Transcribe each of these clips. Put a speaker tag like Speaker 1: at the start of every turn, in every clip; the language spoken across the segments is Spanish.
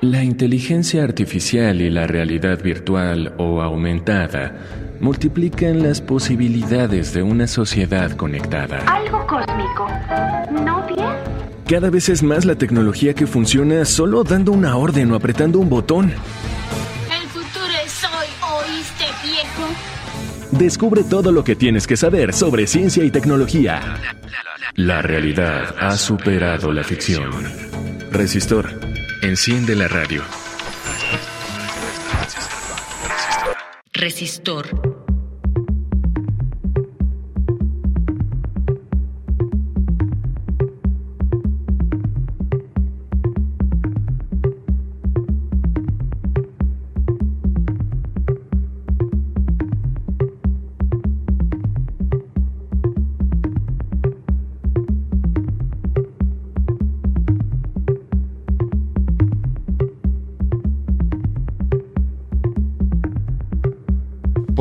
Speaker 1: La inteligencia artificial y la realidad virtual o aumentada multiplican las posibilidades de una sociedad conectada.
Speaker 2: Algo cósmico. ¿No bien?
Speaker 1: Cada vez es más la tecnología que funciona solo dando una orden o apretando un botón.
Speaker 2: El futuro es hoy, ¿oíste, viejo?
Speaker 1: Descubre todo lo que tienes que saber sobre ciencia y tecnología. La realidad ha superado la ficción. Resistor, enciende la radio.
Speaker 3: Resistor.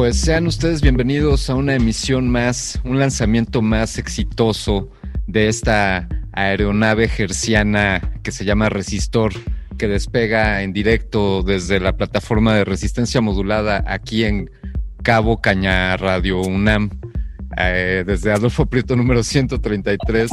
Speaker 4: Pues sean ustedes bienvenidos a una emisión más, un lanzamiento más exitoso de esta aeronave gerciana que se llama Resistor, que despega en directo desde la plataforma de resistencia modulada aquí en Cabo Caña Radio UNAM, eh, desde Adolfo Prieto número 133,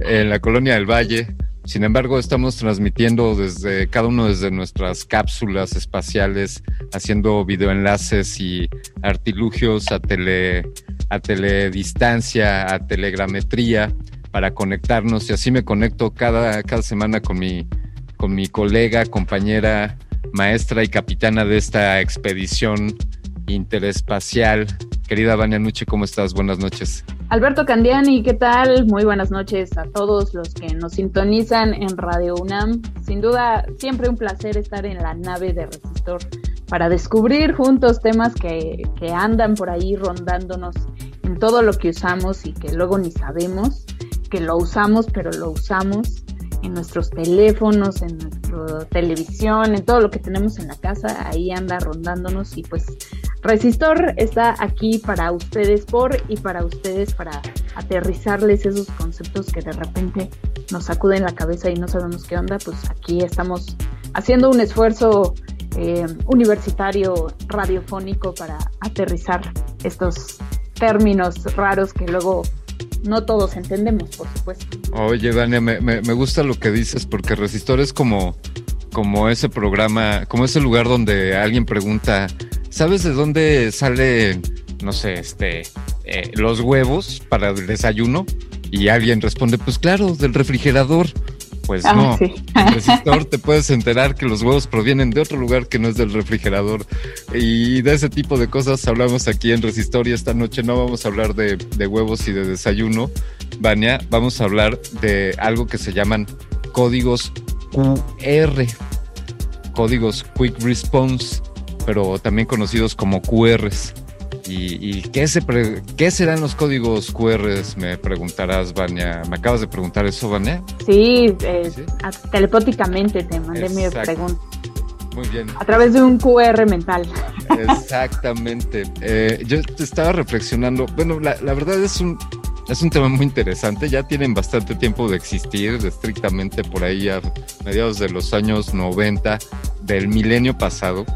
Speaker 4: en la colonia del Valle. Sin embargo, estamos transmitiendo desde cada uno desde nuestras cápsulas espaciales, haciendo videoenlaces y artilugios a tele a teledistancia, a telegrametría para conectarnos. Y así me conecto cada, cada semana con mi con mi colega, compañera, maestra y capitana de esta expedición interespacial. Querida Vania Nuche, ¿cómo estás? Buenas noches.
Speaker 5: Alberto Candiani, ¿qué tal? Muy buenas noches a todos los que nos sintonizan en Radio UNAM. Sin duda, siempre un placer estar en la nave de Resistor para descubrir juntos temas que, que andan por ahí rondándonos en todo lo que usamos y que luego ni sabemos que lo usamos, pero lo usamos en nuestros teléfonos, en nuestra televisión, en todo lo que tenemos en la casa, ahí anda rondándonos y pues Resistor está aquí para ustedes, por y para ustedes, para aterrizarles esos conceptos que de repente nos sacuden la cabeza y no sabemos qué onda, pues aquí estamos haciendo un esfuerzo eh, universitario radiofónico para aterrizar estos términos raros que luego no todos entendemos, por supuesto.
Speaker 4: Oye, Dania, me, me, me, gusta lo que dices porque Resistor es como, como ese programa, como ese lugar donde alguien pregunta, ¿sabes de dónde sale, no sé, este, eh, los huevos para el desayuno? Y alguien responde, pues claro, del refrigerador. Pues
Speaker 5: Ah,
Speaker 4: no,
Speaker 5: sí.
Speaker 4: en Resistor te puedes enterar que los huevos provienen de otro lugar que no es del refrigerador. Y de ese tipo de cosas hablamos aquí en Resistor y esta noche no vamos a hablar de, de huevos y de desayuno, Vania, vamos a hablar de algo que se llaman códigos QR, códigos Quick Response, pero también conocidos como QRs. ¿Y, qué, se qué serán los códigos QR? Me preguntarás, Vania. ¿Me acabas de preguntar eso, Vania?
Speaker 5: Sí, eh, telepáticamente te mandé mi pregunta.
Speaker 4: Muy bien.
Speaker 5: A través de un QR mental.
Speaker 4: Exactamente. Eh, yo estaba reflexionando. Bueno, la, la, verdad es un, es un tema muy interesante. Ya tienen bastante tiempo de existir, estrictamente por ahí a mediados de los años 90 del milenio pasado.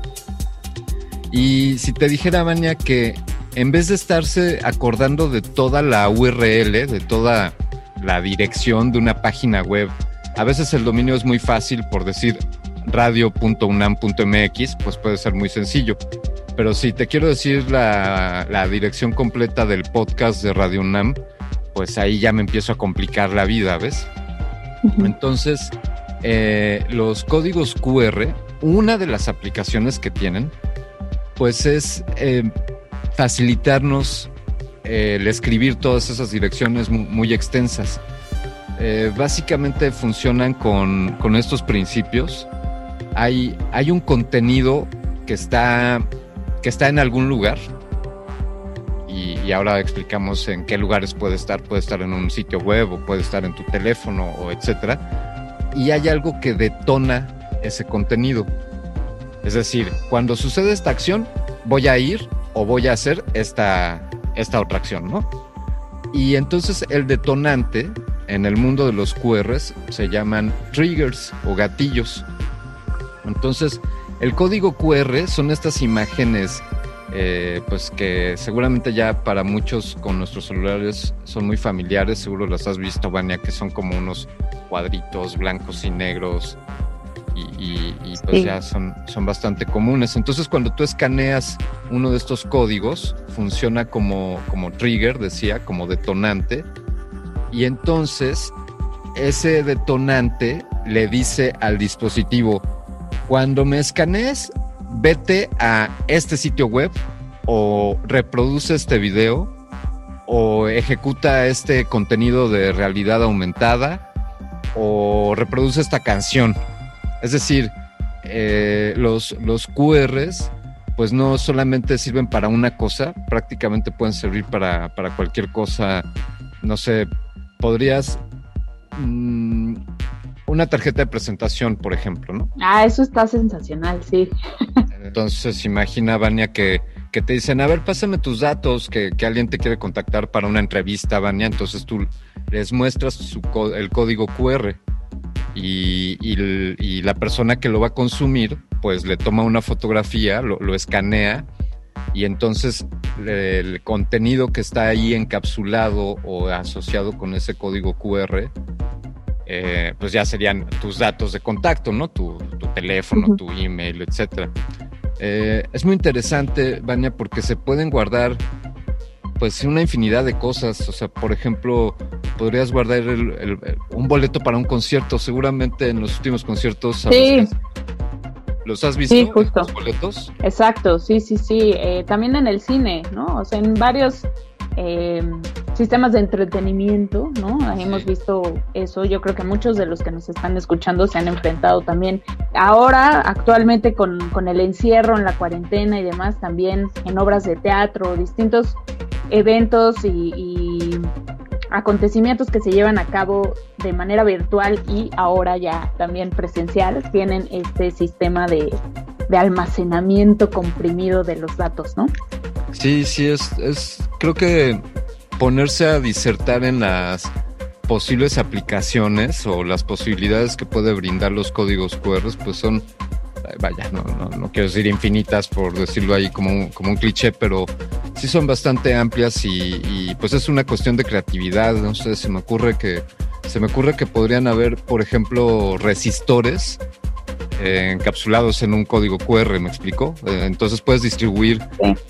Speaker 4: Y si te dijera, Vania, que en vez de estarse acordando de toda la URL, de toda la dirección de una página web, a veces el dominio es muy fácil por decir radio.unam.mx, pues puede ser muy sencillo. Pero si te quiero decir la, dirección completa del podcast de Radio UNAM, pues ahí ya me empiezo a complicar la vida, ¿ves? Entonces, eh, los códigos QR, una de las aplicaciones que tienen, pues es eh, facilitarnos eh, el escribir todas esas direcciones muy, extensas. Eh, básicamente funcionan con, estos principios. Hay, hay, un contenido que está, que está en algún lugar y, y, ahora explicamos en qué lugares puede estar. Puede estar en un sitio web o puede estar en tu teléfono o etcétera. Y hay algo que detona ese contenido. Es decir, cuando sucede esta acción, voy a ir o voy a hacer esta, esta otra acción, ¿no? Y entonces el detonante en el mundo de los QRs se llaman triggers o gatillos. Entonces, el código QR son estas imágenes, eh, pues que seguramente ya para muchos con nuestros celulares son muy familiares, seguro las has visto, Vania, que son como unos cuadritos blancos y negros y, pues ya son, son bastante comunes. Entonces cuando tú escaneas uno de estos códigos, funciona como, como trigger, decía, como detonante, y entonces ese detonante le dice al dispositivo, cuando me escanees, vete a este sitio web o reproduce este video o ejecuta este contenido de realidad aumentada o reproduce esta canción es decir, eh, los, los QRs pues no solamente sirven para una cosa, prácticamente pueden servir para, cualquier cosa. No sé, podrías... Mm, una tarjeta de presentación, por ejemplo, ¿no?
Speaker 5: Ah, eso está sensacional, sí.
Speaker 4: Entonces, imagina, Vania, que, que te dicen, a ver, pásame tus datos, que, que, alguien te quiere contactar para una entrevista, Vania. Entonces tú les muestras su, el código QR y, la persona que lo va a consumir, pues le toma una fotografía, lo, escanea y entonces el contenido que está ahí encapsulado o asociado con ese código QR, eh, pues ya serían tus datos de contacto, ¿no? Tu, teléfono, tu email, etcétera. Eh, es muy interesante, Vania, porque se pueden guardar pues una infinidad de cosas. O sea, por ejemplo, podrías guardar un boleto para un concierto. Seguramente en los últimos conciertos.
Speaker 5: Sí.
Speaker 4: ¿Los has visto?
Speaker 5: Sí, justo.
Speaker 4: Los boletos?
Speaker 5: Exacto, sí, sí, sí. Eh, también en el cine, ¿no? O sea, en varios eh, sistemas de entretenimiento, ¿no? Hemos visto eso. Yo creo que muchos de los que nos están escuchando se han enfrentado también. Ahora, actualmente, con, con el encierro en la cuarentena y demás, también en obras de teatro, distintos eventos y, acontecimientos que se llevan a cabo de manera virtual y ahora ya también presencial tienen este sistema de, almacenamiento comprimido de los datos, ¿no?
Speaker 4: Sí, sí, es, es, creo que ponerse a disertar en las posibles aplicaciones o las posibilidades que puede brindar los códigos QR, pues son vaya, no, no, no, quiero decir infinitas por decirlo ahí como un, como un cliché, pero sí son bastante amplias y, pues es una cuestión de creatividad. No sé, se me ocurre que se me ocurre que podrían haber, por ejemplo, resistores eh, encapsulados en un código QR, ¿me explico? Eh, entonces puedes distribuir.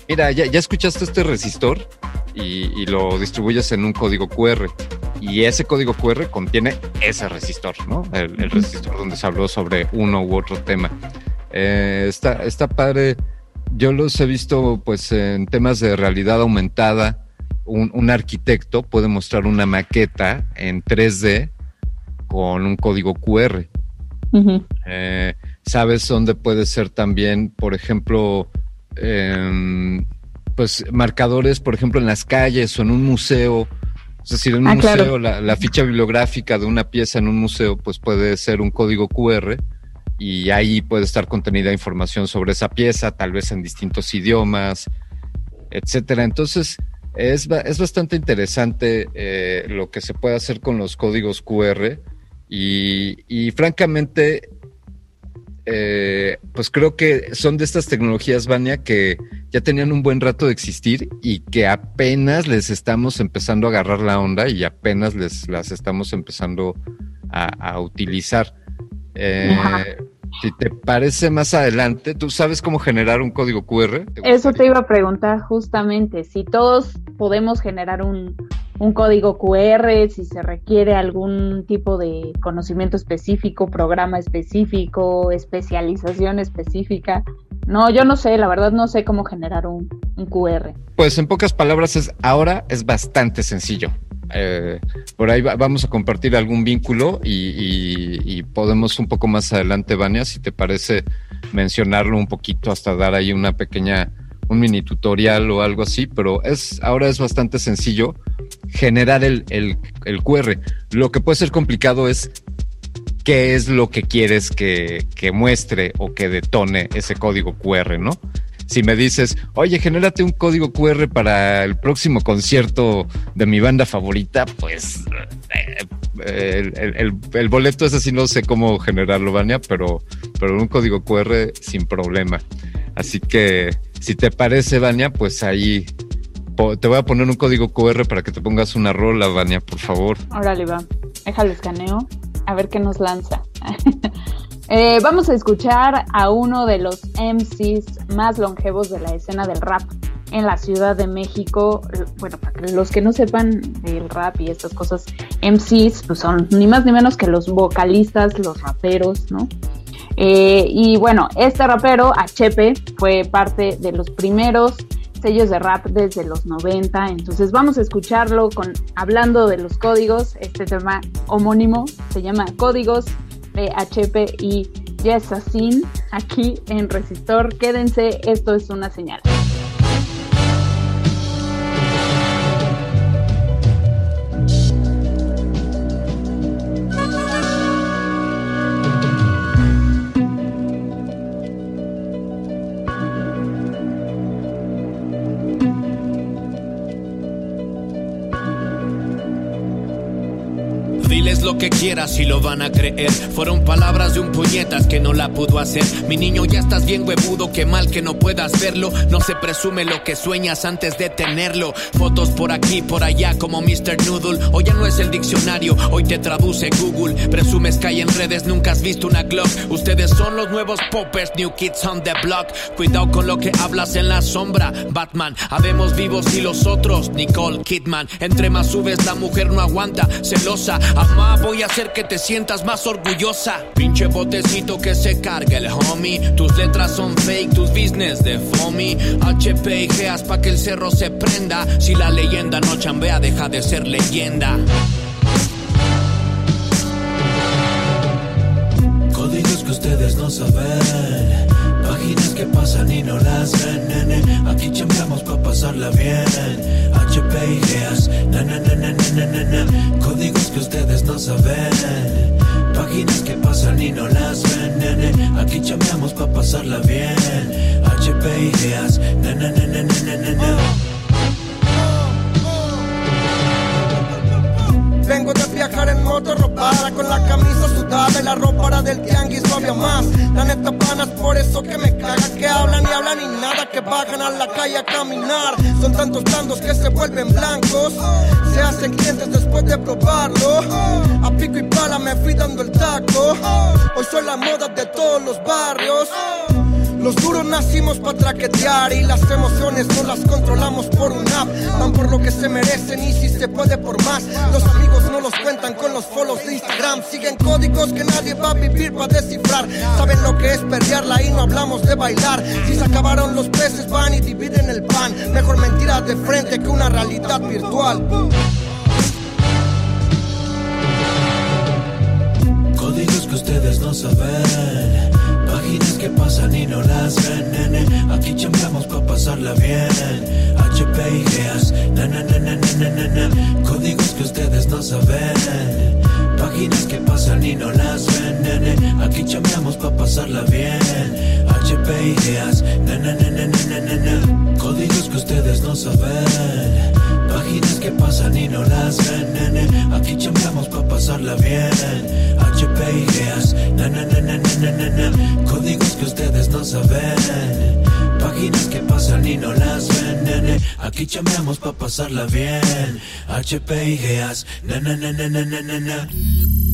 Speaker 4: Mira, ya, ya escuchaste este resistor y, lo distribuyes en un código QR. Y ese código QR contiene ese resistor, ¿no? El, el resistor donde se habló sobre uno u otro tema. Eh, está, está padre. Yo los he visto pues en temas de realidad aumentada. Un, arquitecto puede mostrar una maqueta en 3D con un código QR. Eh, ¿Sabes dónde puede ser también, por ejemplo, em, pues marcadores, por ejemplo, en las calles o en un museo. Es decir, en un
Speaker 5: Ah,
Speaker 4: museo,
Speaker 5: claro.
Speaker 4: la, la ficha bibliográfica de una pieza en un museo, pues puede ser un código QR y ahí puede estar contenida información sobre esa pieza, tal vez en distintos idiomas, etcétera. Entonces, es, es bastante interesante eh, lo que se puede hacer con los códigos QR y, y francamente, eh, pues creo que son de estas tecnologías, Vania, que ya tenían un buen rato de existir y que apenas les estamos empezando a agarrar la onda y apenas les las estamos empezando a, a utilizar. Eh, si te parece más adelante, ¿tú sabes cómo generar un código QR? ¿Te
Speaker 5: Eso te iba a preguntar justamente, si todos podemos generar un, un código QR, si se requiere algún tipo de conocimiento específico, programa específico, especialización específica. No, yo no sé, la verdad no sé cómo generar un, un QR.
Speaker 4: Pues en pocas palabras, es, ahora es bastante sencillo. Eh, por ahí va- vamos a compartir algún vínculo y, y- y podemos un poco más adelante, Vania, si te parece mencionarlo un poquito hasta dar ahí una pequeña, un mini tutorial o algo así, pero es, ahora es bastante sencillo generar el, el, el QR. Lo que puede ser complicado es qué es lo que quieres que, que muestre o que detone ese código QR, ¿no? Si me dices, oye, genérate un código QR para el próximo concierto de mi banda favorita, pues eh, el, el- boleto ese sí no sé cómo generarlo, Vania, pero, pero un código QR sin problema. Así que, si te parece, Vania, pues ahí te voy a poner un código QR para que te pongas una rola, Vania, por favor.
Speaker 5: Órale, va. Déjalo escaneo. A ver qué nos lanza. Eh, vamos a escuchar a uno de los MCs más longevos de la escena del rap en la Ciudad de México. Bueno, para los que no sepan del rap y estas cosas, MCs pues son ni más ni menos que los vocalistas, los raperos, ¿no? Eh, y bueno, este rapero, Achepe, fue parte de los primeros sellos de rap desde los 90. Entonces vamos a escucharlo con hablando de los códigos. Este tema homónimo se llama Códigos de HP y Yesasin aquí en Resistor. Quédense, esto es una señal.
Speaker 6: Que quieras y lo van a creer. Fueron palabras de un puñetas que no la pudo hacer. Mi niño, ya estás bien huevudo, qué mal que no puedas verlo. No se presume lo que sueñas antes de tenerlo. Fotos por aquí, por allá, como Mr. Noodle. Hoy ya no es el diccionario, hoy te traduce Google. Presumes que hay en redes, nunca has visto una Glock. Ustedes son los nuevos poppers, new kids on the block. Cuidado con lo que hablas en la sombra, Batman. Habemos vivos y los otros, Nicole Kidman. Entre más subes, la mujer no aguanta, celosa. Amá, voy a hacer que te sientas más orgullosa. Pinche botecito que se carga el homie. Tus letras son fake, tus business de foamy. HP y geas pa' que el cerro se prenda. Si la leyenda no chambea, deja de ser leyenda.
Speaker 7: Códigos que ustedes no saben máquinas que pasan y no las ven, nene. Aquí chambeamos pa' pasarla bien. HP ideas, na na na. Códigos que ustedes no saben. Páginas que pasan y no las ven, nene. Aquí chambeamos pa' pasarla bien. HP ideas, na na na.
Speaker 8: Vengo de viajar en moto ropada Con la camisa sudada y la ropa del tianguis no había más. La neta panas por eso que me caga Que hablan y hablan y nada Que bajan a la calle a caminar. Son tantos blandos que se vuelven blancos Se hacen clientes después de probarlo. A pico y pala me fui dando el taco Hoy soy la moda de todos los barrios los duros nacimos para traquetear y las emociones no las controlamos por un app. Van por lo que se merecen y si se puede por más. Los amigos no los cuentan con los follows de Instagram. Siguen códigos que nadie va a vivir para descifrar. Saben lo que es perrearla y no hablamos de bailar. Si se acabaron los peces van y dividen el pan. Mejor mentiras de frente que una realidad virtual.
Speaker 7: Códigos que ustedes no saben. Páginas que pasan y no las ven, nene. Aquí chambeamos pa' pasarla bien. HPIGs, na na na na na na na Códigos que ustedes no saben. Páginas que pasan y no las ven, nene. Aquí chambeamos pa' pasarla bien. HPIGs, na na na na na na na Códigos que ustedes no saben páginas que pasan y no las ven, nene. Aquí chambeamos pa' pasarla bien. HP y GEAS, na na na. Códigos que ustedes no saben. Páginas que pasan y no las ven, nene. Aquí chambeamos pa' pasarla bien. HP y GEAS, na na na.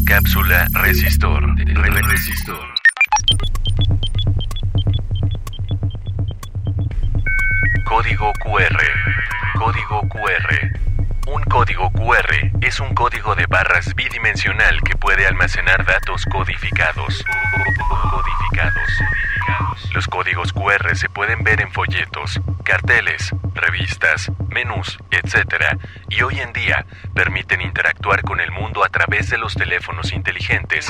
Speaker 9: Cápsula resistor. Re resistor. Código QR. Código QR. Un código QR es un código de barras bidimensional que puede almacenar datos codificados. Codificados. Los códigos QR se pueden ver en folletos, carteles, revistas, menús, etc. Y hoy en día permiten interactuar con el mundo a través de los teléfonos inteligentes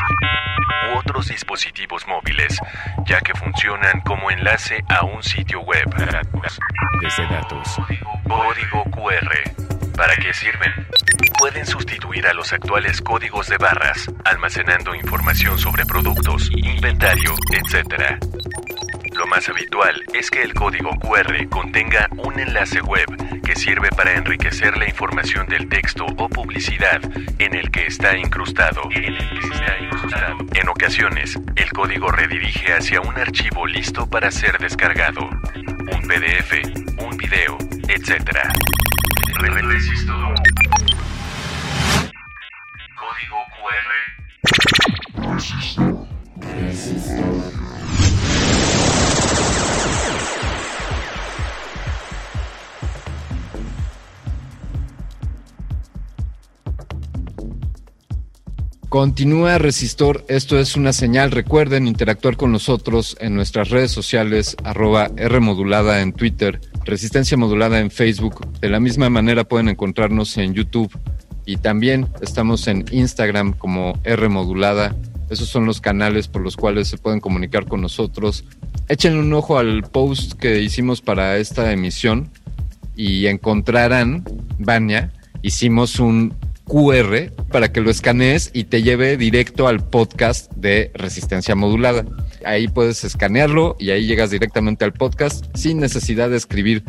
Speaker 9: u otros dispositivos móviles, ya que funcionan como enlace a un sitio web.
Speaker 1: Desde datos.
Speaker 9: Código QR. ¿Para qué sirven? Pueden sustituir a los actuales códigos de barras, almacenando información sobre productos, inventario, etc. Lo más habitual es que el código QR contenga un enlace web que sirve para enriquecer la información del texto o publicidad en el que está incrustado. En, ocasiones, el código redirige hacia un archivo listo para ser descargado, un PDF, un video, etc. Re- re- Resistor. Código QR.
Speaker 4: Continúa Resistor, esto es una señal. Recuerden interactuar con nosotros en nuestras redes sociales, arroba R modulada en Twitter, Resistencia Modulada en Facebook. De la misma manera pueden encontrarnos en YouTube y también estamos en Instagram como R modulada. Esos son los canales por los cuales se pueden comunicar con nosotros. Echen un ojo al post que hicimos para esta emisión y encontrarán, Vania, hicimos un QR para que lo escanees y te lleve directo al podcast de Resistencia Modulada. Ahí puedes escanearlo y ahí llegas directamente al podcast sin necesidad de escribir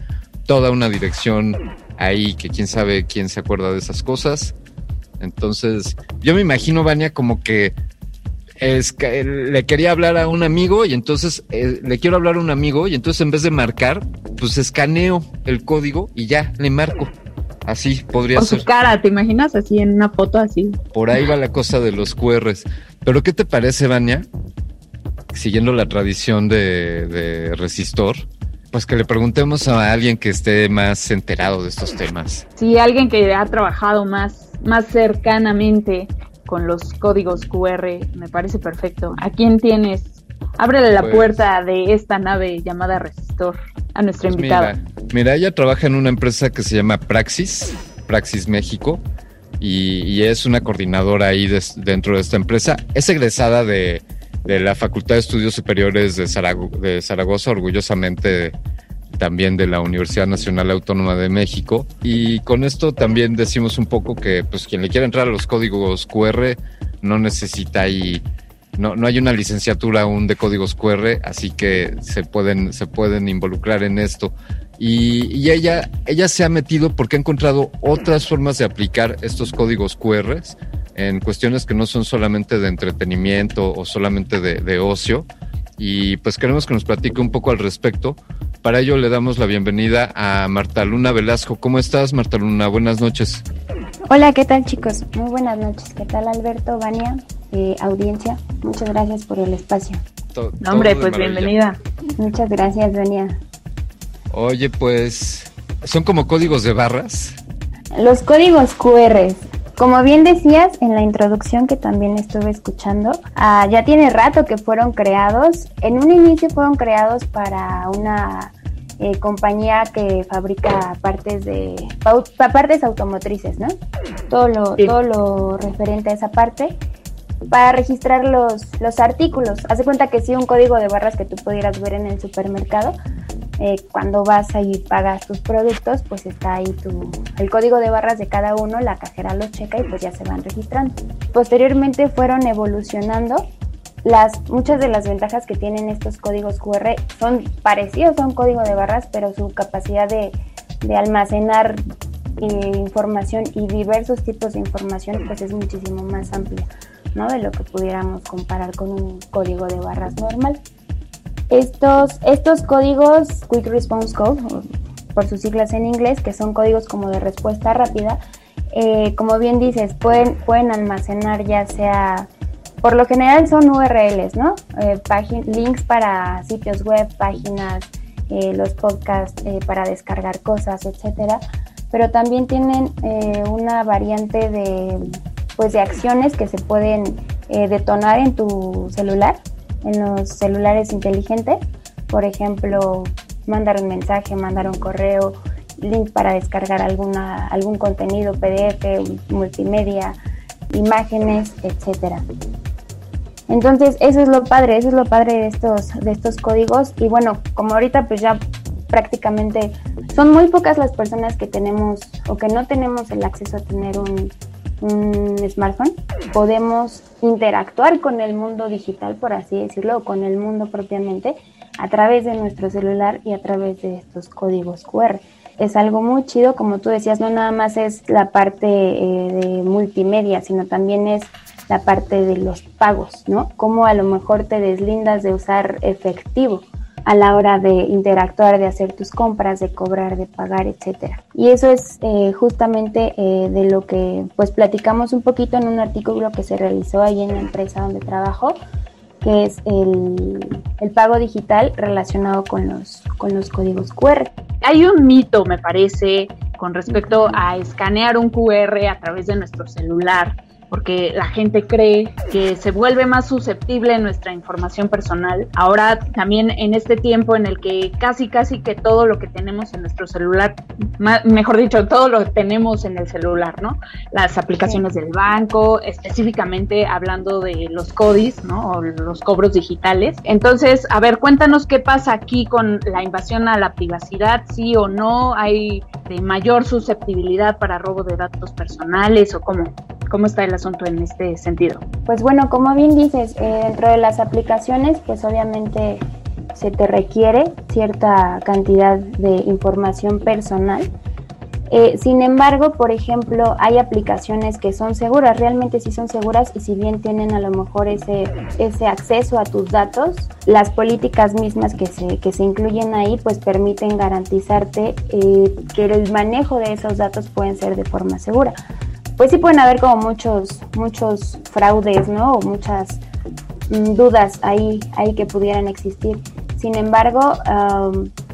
Speaker 4: toda una dirección ahí que quién sabe quién se acuerda de esas cosas. Entonces, yo me imagino, Vania, como que es que le quería hablar a un amigo y entonces eh, le quiero hablar a un amigo y entonces en vez de marcar, pues escaneo el código y ya le marco. Así podría
Speaker 5: O
Speaker 4: ser.
Speaker 5: su cara, ¿te imaginas? Así en una foto así.
Speaker 4: Por ahí va la cosa de los QRs. Pero ¿qué te parece, Vania? Siguiendo la tradición de, de Resistor, pues que le preguntemos a alguien que esté más enterado de estos temas.
Speaker 5: Sí, alguien que ha trabajado más, más cercanamente con los códigos QR, me parece perfecto. ¿A quién tienes? Ábrele la
Speaker 4: Pues-
Speaker 5: puerta de esta nave llamada Resistor a nuestra
Speaker 4: Pues
Speaker 5: invitada.
Speaker 4: mira, mira, ella trabaja en una empresa que se llama Praxis, Praxis México, y, y es una coordinadora ahí dentro de esta empresa. Es egresada de, de la Facultad de Estudios Superiores de, Zarago- de Zaragoza, orgullosamente también de la Universidad Nacional Autónoma de México. Y con esto también decimos un poco que pues quien le quiera entrar a los códigos QR no necesita ahí no, no hay una licenciatura aún de códigos QR, así que se pueden, se pueden involucrar en esto. Y, ella, ella se ha metido porque ha encontrado otras formas de aplicar estos códigos QR en cuestiones que no son solamente de entretenimiento o solamente de, de ocio. Y pues queremos que nos platique un poco al respecto. Para ello le damos la bienvenida a Marta Luna Velasco. ¿Cómo estás, Marta Luna? Buenas noches.
Speaker 10: Hola, ¿qué tal chicos? Muy buenas noches. ¿Qué tal Alberto, Vania, eh, audiencia? Muchas gracias por el espacio.
Speaker 4: To-
Speaker 5: No, hombre, pues
Speaker 4: maravilla.
Speaker 5: bienvenida.
Speaker 10: Muchas gracias, Vania.
Speaker 4: Oye, pues son como códigos de barras.
Speaker 10: Los códigos QR. Como bien decías en la introducción que también estuve escuchando, ah, ya tiene rato que fueron creados. En un inicio fueron creados para una eh, compañía que fabrica partes de partes automotrices, ¿no? Todo lo,
Speaker 5: Sí.
Speaker 10: todo lo referente a esa parte. Para registrar los, los artículos. Haz de cuenta que si un código de barras que tú pudieras ver en el supermercado, eh, cuando vas ahí y pagas tus productos, pues está ahí tu, el código de barras de cada uno, la cajera lo checa y pues ya se van registrando. Posteriormente fueron evolucionando. Las, muchas de las ventajas que tienen estos códigos QR son parecidos a un código de barras, pero su capacidad de, de almacenar eh, información y diversos tipos de información pues es muchísimo más amplia de lo que pudiéramos comparar con un código de barras normal. Estos, estos códigos Quick Response Code, por sus siglas en inglés, que son códigos como de respuesta rápida, eh, como bien dices, pueden, pueden almacenar ya sea, por lo general son URLs, ¿no? Eh, links para sitios web, páginas, eh, los podcasts para descargar cosas, etcétera. Pero también tienen una variante de, pues, de acciones que se pueden detonar en tu celular en los celulares inteligentes. Por ejemplo, mandar un mensaje, mandar un correo, link para descargar alguna, algún contenido, PDF, multimedia, imágenes, etcétera. Entonces, eso es lo padre, eso es lo padre de estos, de estos códigos. Y bueno, como ahorita pues ya prácticamente son muy pocas las personas que tenemos o que no tenemos el acceso a tener un, un smartphone, podemos interactuar con el mundo digital, por así decirlo, o con el mundo propiamente, a través de nuestro celular y a través de estos códigos QR. Es algo muy chido, como tú decías, no nada más es la parte eh, de multimedia, sino también es la parte de los pagos, ¿no? Cómo a lo mejor te deslindas de usar efectivo a la hora de interactuar, de hacer tus compras, de cobrar, de pagar, etcétera. Y eso es eh, justamente eh, de lo que pues platicamos un poquito en un artículo que se realizó ahí en la empresa donde trabajo, que es el, el pago digital relacionado con los, con los códigos QR.
Speaker 5: Hay un mito, me parece, con respecto a escanear un QR a través de nuestro celular porque la gente cree que se vuelve más susceptible nuestra información personal. Ahora también en este tiempo en el que casi casi que todo lo que tenemos en nuestro celular, mejor dicho, todo lo que tenemos en el celular, ¿no? Las aplicaciones del banco, específicamente hablando de los CODIs, ¿no? O los cobros digitales. Entonces, a ver, cuéntanos qué pasa aquí con la invasión a la privacidad, sí o no, hay de mayor susceptibilidad para robo de datos personales o cómo, cómo está el asunto en este sentido?
Speaker 10: Pues bueno, como bien dices, eh, dentro de las aplicaciones, pues obviamente se te requiere cierta cantidad de información personal. Eh, sin embargo, por ejemplo, hay aplicaciones que son seguras, realmente sí son seguras y si bien tienen a lo mejor ese, ese acceso a tus datos, las políticas mismas que se, que se incluyen ahí pues permiten garantizarte eh, que el manejo de esos datos pueden ser de forma segura pues sí pueden haber como muchos, muchos fraudes, ¿no? O muchas mm, dudas ahí, ahí que pudieran existir. Sin embargo,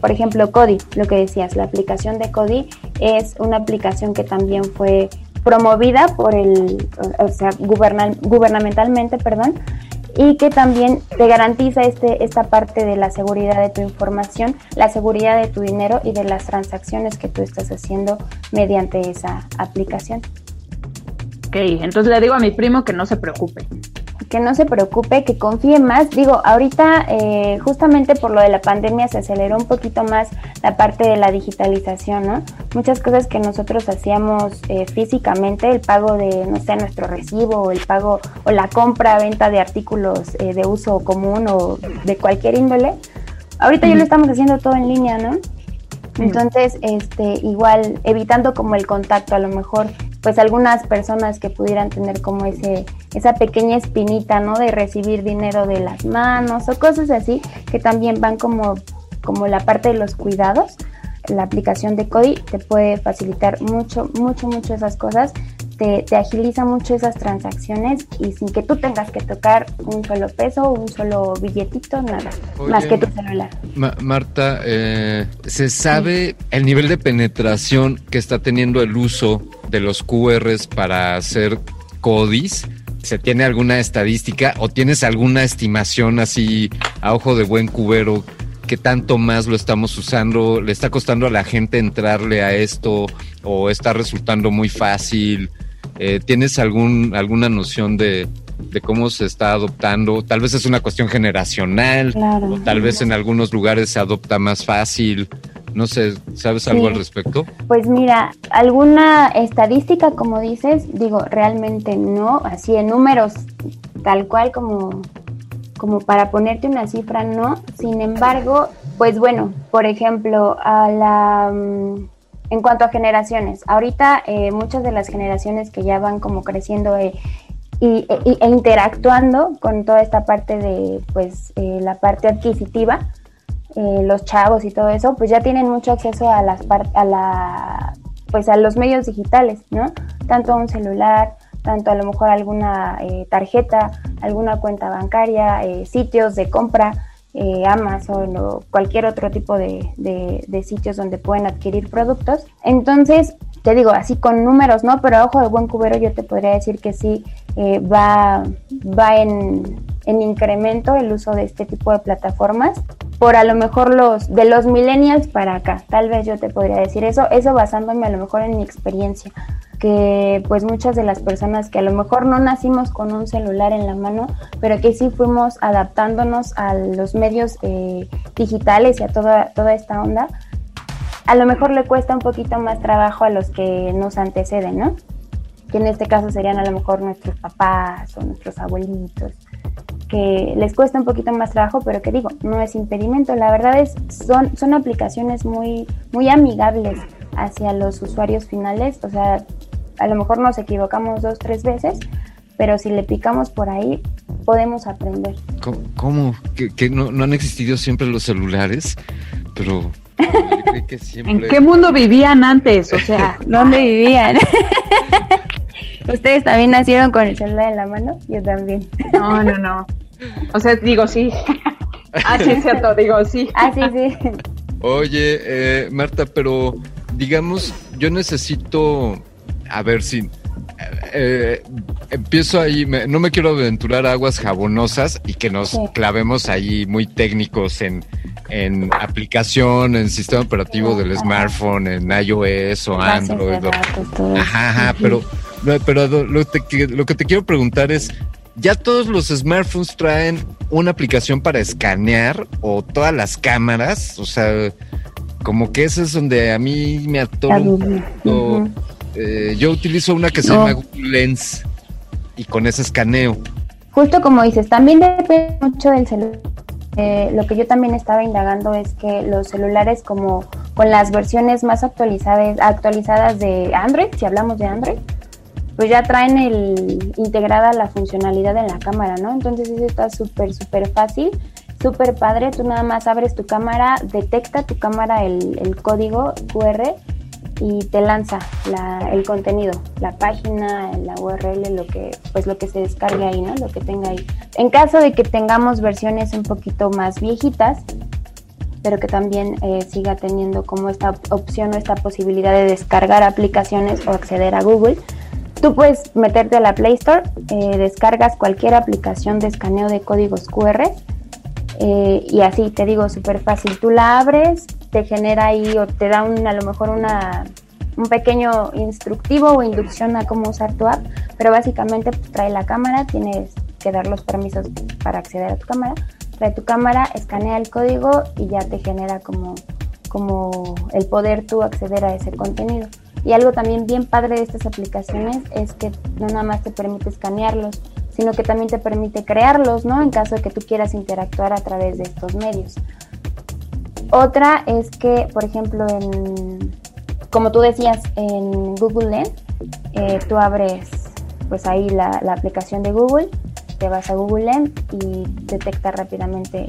Speaker 10: por ejemplo, Cody, lo que decías, la aplicación de Cody es una aplicación que también fue promovida por el, o sea, gubernamentalmente, perdón, y que también te garantiza este, esta parte de la seguridad de tu información, la seguridad de tu dinero y de las transacciones que tú estás haciendo mediante esa aplicación.
Speaker 5: Ok, entonces le digo a mi primo que no se preocupe.
Speaker 10: Que no se preocupe, que confíe más. Digo, ahorita eh, justamente por lo de la pandemia se aceleró un poquito más la parte de la digitalización, ¿no? Muchas cosas que nosotros hacíamos eh, físicamente, el pago de, no sé, nuestro recibo, o el pago o la compra, venta de artículos eh, de uso común o de cualquier índole, ahorita ya lo estamos haciendo todo en línea, ¿no? Entonces, este, igual evitando como el contacto, a lo mejor pues algunas personas que pudieran tener como ese esa pequeña espinita, ¿no? De recibir dinero de las manos o cosas así que también van como como la parte de los cuidados. La aplicación de Cody te puede facilitar mucho, mucho, mucho esas cosas. Te, te, agiliza mucho esas transacciones y sin que tú tengas que tocar un solo peso, un solo billetito, nada, más que tu celular.
Speaker 4: Marta, eh, ¿se sabe el nivel de penetración que está teniendo el uso de los QRs para hacer CODIs? ¿Se tiene alguna estadística o tienes alguna estimación así a ojo de buen cubero? ¿Qué tanto más lo estamos usando? ¿Le está costando a la gente entrarle a esto o está resultando muy fácil? Eh, ¿Tienes algún, alguna noción de, de cómo se está adoptando. Tal vez es una cuestión generacional, o tal vez en algunos lugares se adopta más fácil. No sé, ¿sabes algo al respecto?
Speaker 10: Pues mira, alguna estadística, como dices, digo, realmente no, así en números, tal cual como, como para ponerte una cifra, no. Sin embargo, pues bueno, por ejemplo, a la, mm, en cuanto a generaciones, ahorita eh, muchas de las generaciones que ya van como creciendo eh, y, e, e, interactuando con toda esta parte de, pues, eh, la parte adquisitiva, eh, los chavos y todo eso, pues ya tienen mucho acceso a las a la pues a los medios digitales, ¿no? Tanto a un celular, tanto a lo mejor alguna tarjeta, alguna cuenta bancaria, sitios de compra, Amazon o cualquier otro tipo de, de, sitios donde pueden adquirir productos. Entonces, te digo, así con números, ¿no? Pero ojo de buen cubero yo te podría decir que sí va, va en, en incremento el uso de este tipo de plataformas por a lo mejor los de los millennials para acá. Tal vez yo te podría decir eso, eso basándome a lo mejor en mi experiencia, que pues muchas de las personas que a lo mejor no nacimos con un celular en la mano, pero que sí fuimos adaptándonos a los medios eh, digitales y a toda, toda esta onda, a lo mejor le cuesta un poquito más trabajo a los que nos anteceden, ¿no? Que en este caso serían a lo mejor nuestros papás o nuestros abuelitos que les cuesta un poquito más trabajo, pero que digo, no es impedimento. La verdad es, son, son aplicaciones muy, muy amigables hacia los usuarios finales. O sea, a lo mejor nos equivocamos dos, tres veces, pero si le picamos por ahí, podemos aprender.
Speaker 4: ¿Cómo? ¿Que, no, han existido siempre los celulares? Pero
Speaker 5: ¿En qué mundo vivían antes? O sea,
Speaker 10: ¿dónde vivían? ¿Ustedes también nacieron con el celular en la mano? Yo también.
Speaker 5: No, no, no. O sea, digo sí. Ah, sí, es cierto, digo sí.
Speaker 10: Ah, sí, sí.
Speaker 4: Oye, eh, Marta, pero digamos, yo necesito, a ver si eh, empiezo ahí, no me quiero aventurar a aguas jabonosas y que nos clavemos ahí muy técnicos en, en aplicación, en sistema operativo del smartphone, en iOS o Android. Ajá, ajá, pero, pero lo, lo que te quiero preguntar es, ya todos los smartphones traen una aplicación para escanear o todas las cámaras, o sea, como que ese es donde a mí me atoro eh, yo utilizo una que se llama Google Lens y con ese escaneo.
Speaker 10: Justo como dices, también depende mucho del celular. Eh, lo que yo también estaba indagando es que los celulares como con las versiones más actualizadas, actualizadas de Android, si hablamos de Android, pues ya traen el, integrada la funcionalidad en la cámara, ¿no? Entonces eso está súper, súper fácil, súper padre. Tú nada más abres tu cámara, detecta tu cámara el, el código QR y te lanza el contenido, la página, la URL, lo que, pues lo que se descargue ahí, ¿no? Lo que tenga ahí. En caso de que tengamos versiones un poquito más viejitas, pero que también eh, siga teniendo como esta opción o esta posibilidad de descargar aplicaciones o acceder a Google, Tú puedes meterte a la Play Store, eh, descargas cualquier aplicación de escaneo de códigos QR eh, y así te digo, súper fácil. Tú la abres, te genera ahí o te da un, a lo mejor una, un pequeño instructivo o inducción a cómo usar tu app, pero básicamente trae la cámara, tienes que dar los permisos para acceder a tu cámara, trae tu cámara, escanea el código y ya te genera como, como el poder tú acceder a ese contenido. Y algo también bien padre de estas aplicaciones es que no nada más te permite escanearlos, sino que también te permite crearlos, ¿no? En caso de que tú quieras interactuar a través de estos medios. Otra es que, por ejemplo, en, como tú decías, en Google Lens, eh, tú abres pues ahí la, la aplicación de Google, te vas a Google Lens y detecta rápidamente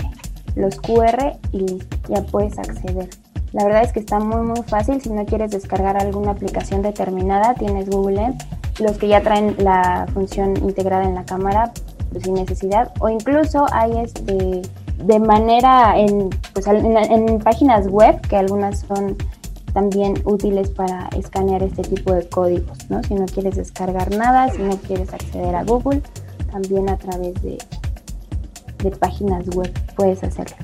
Speaker 10: los QR y ya puedes acceder. La verdad es que está muy muy fácil. Si no quieres descargar alguna aplicación determinada, tienes Google. Los que ya traen la función integrada en la cámara, pues sin necesidad. O incluso hay este de manera en, pues, en, páginas web que algunas son también útiles para escanear este tipo de códigos, ¿no? Si no quieres descargar nada, si no quieres acceder a Google, también a través de, de páginas web puedes hacerlo.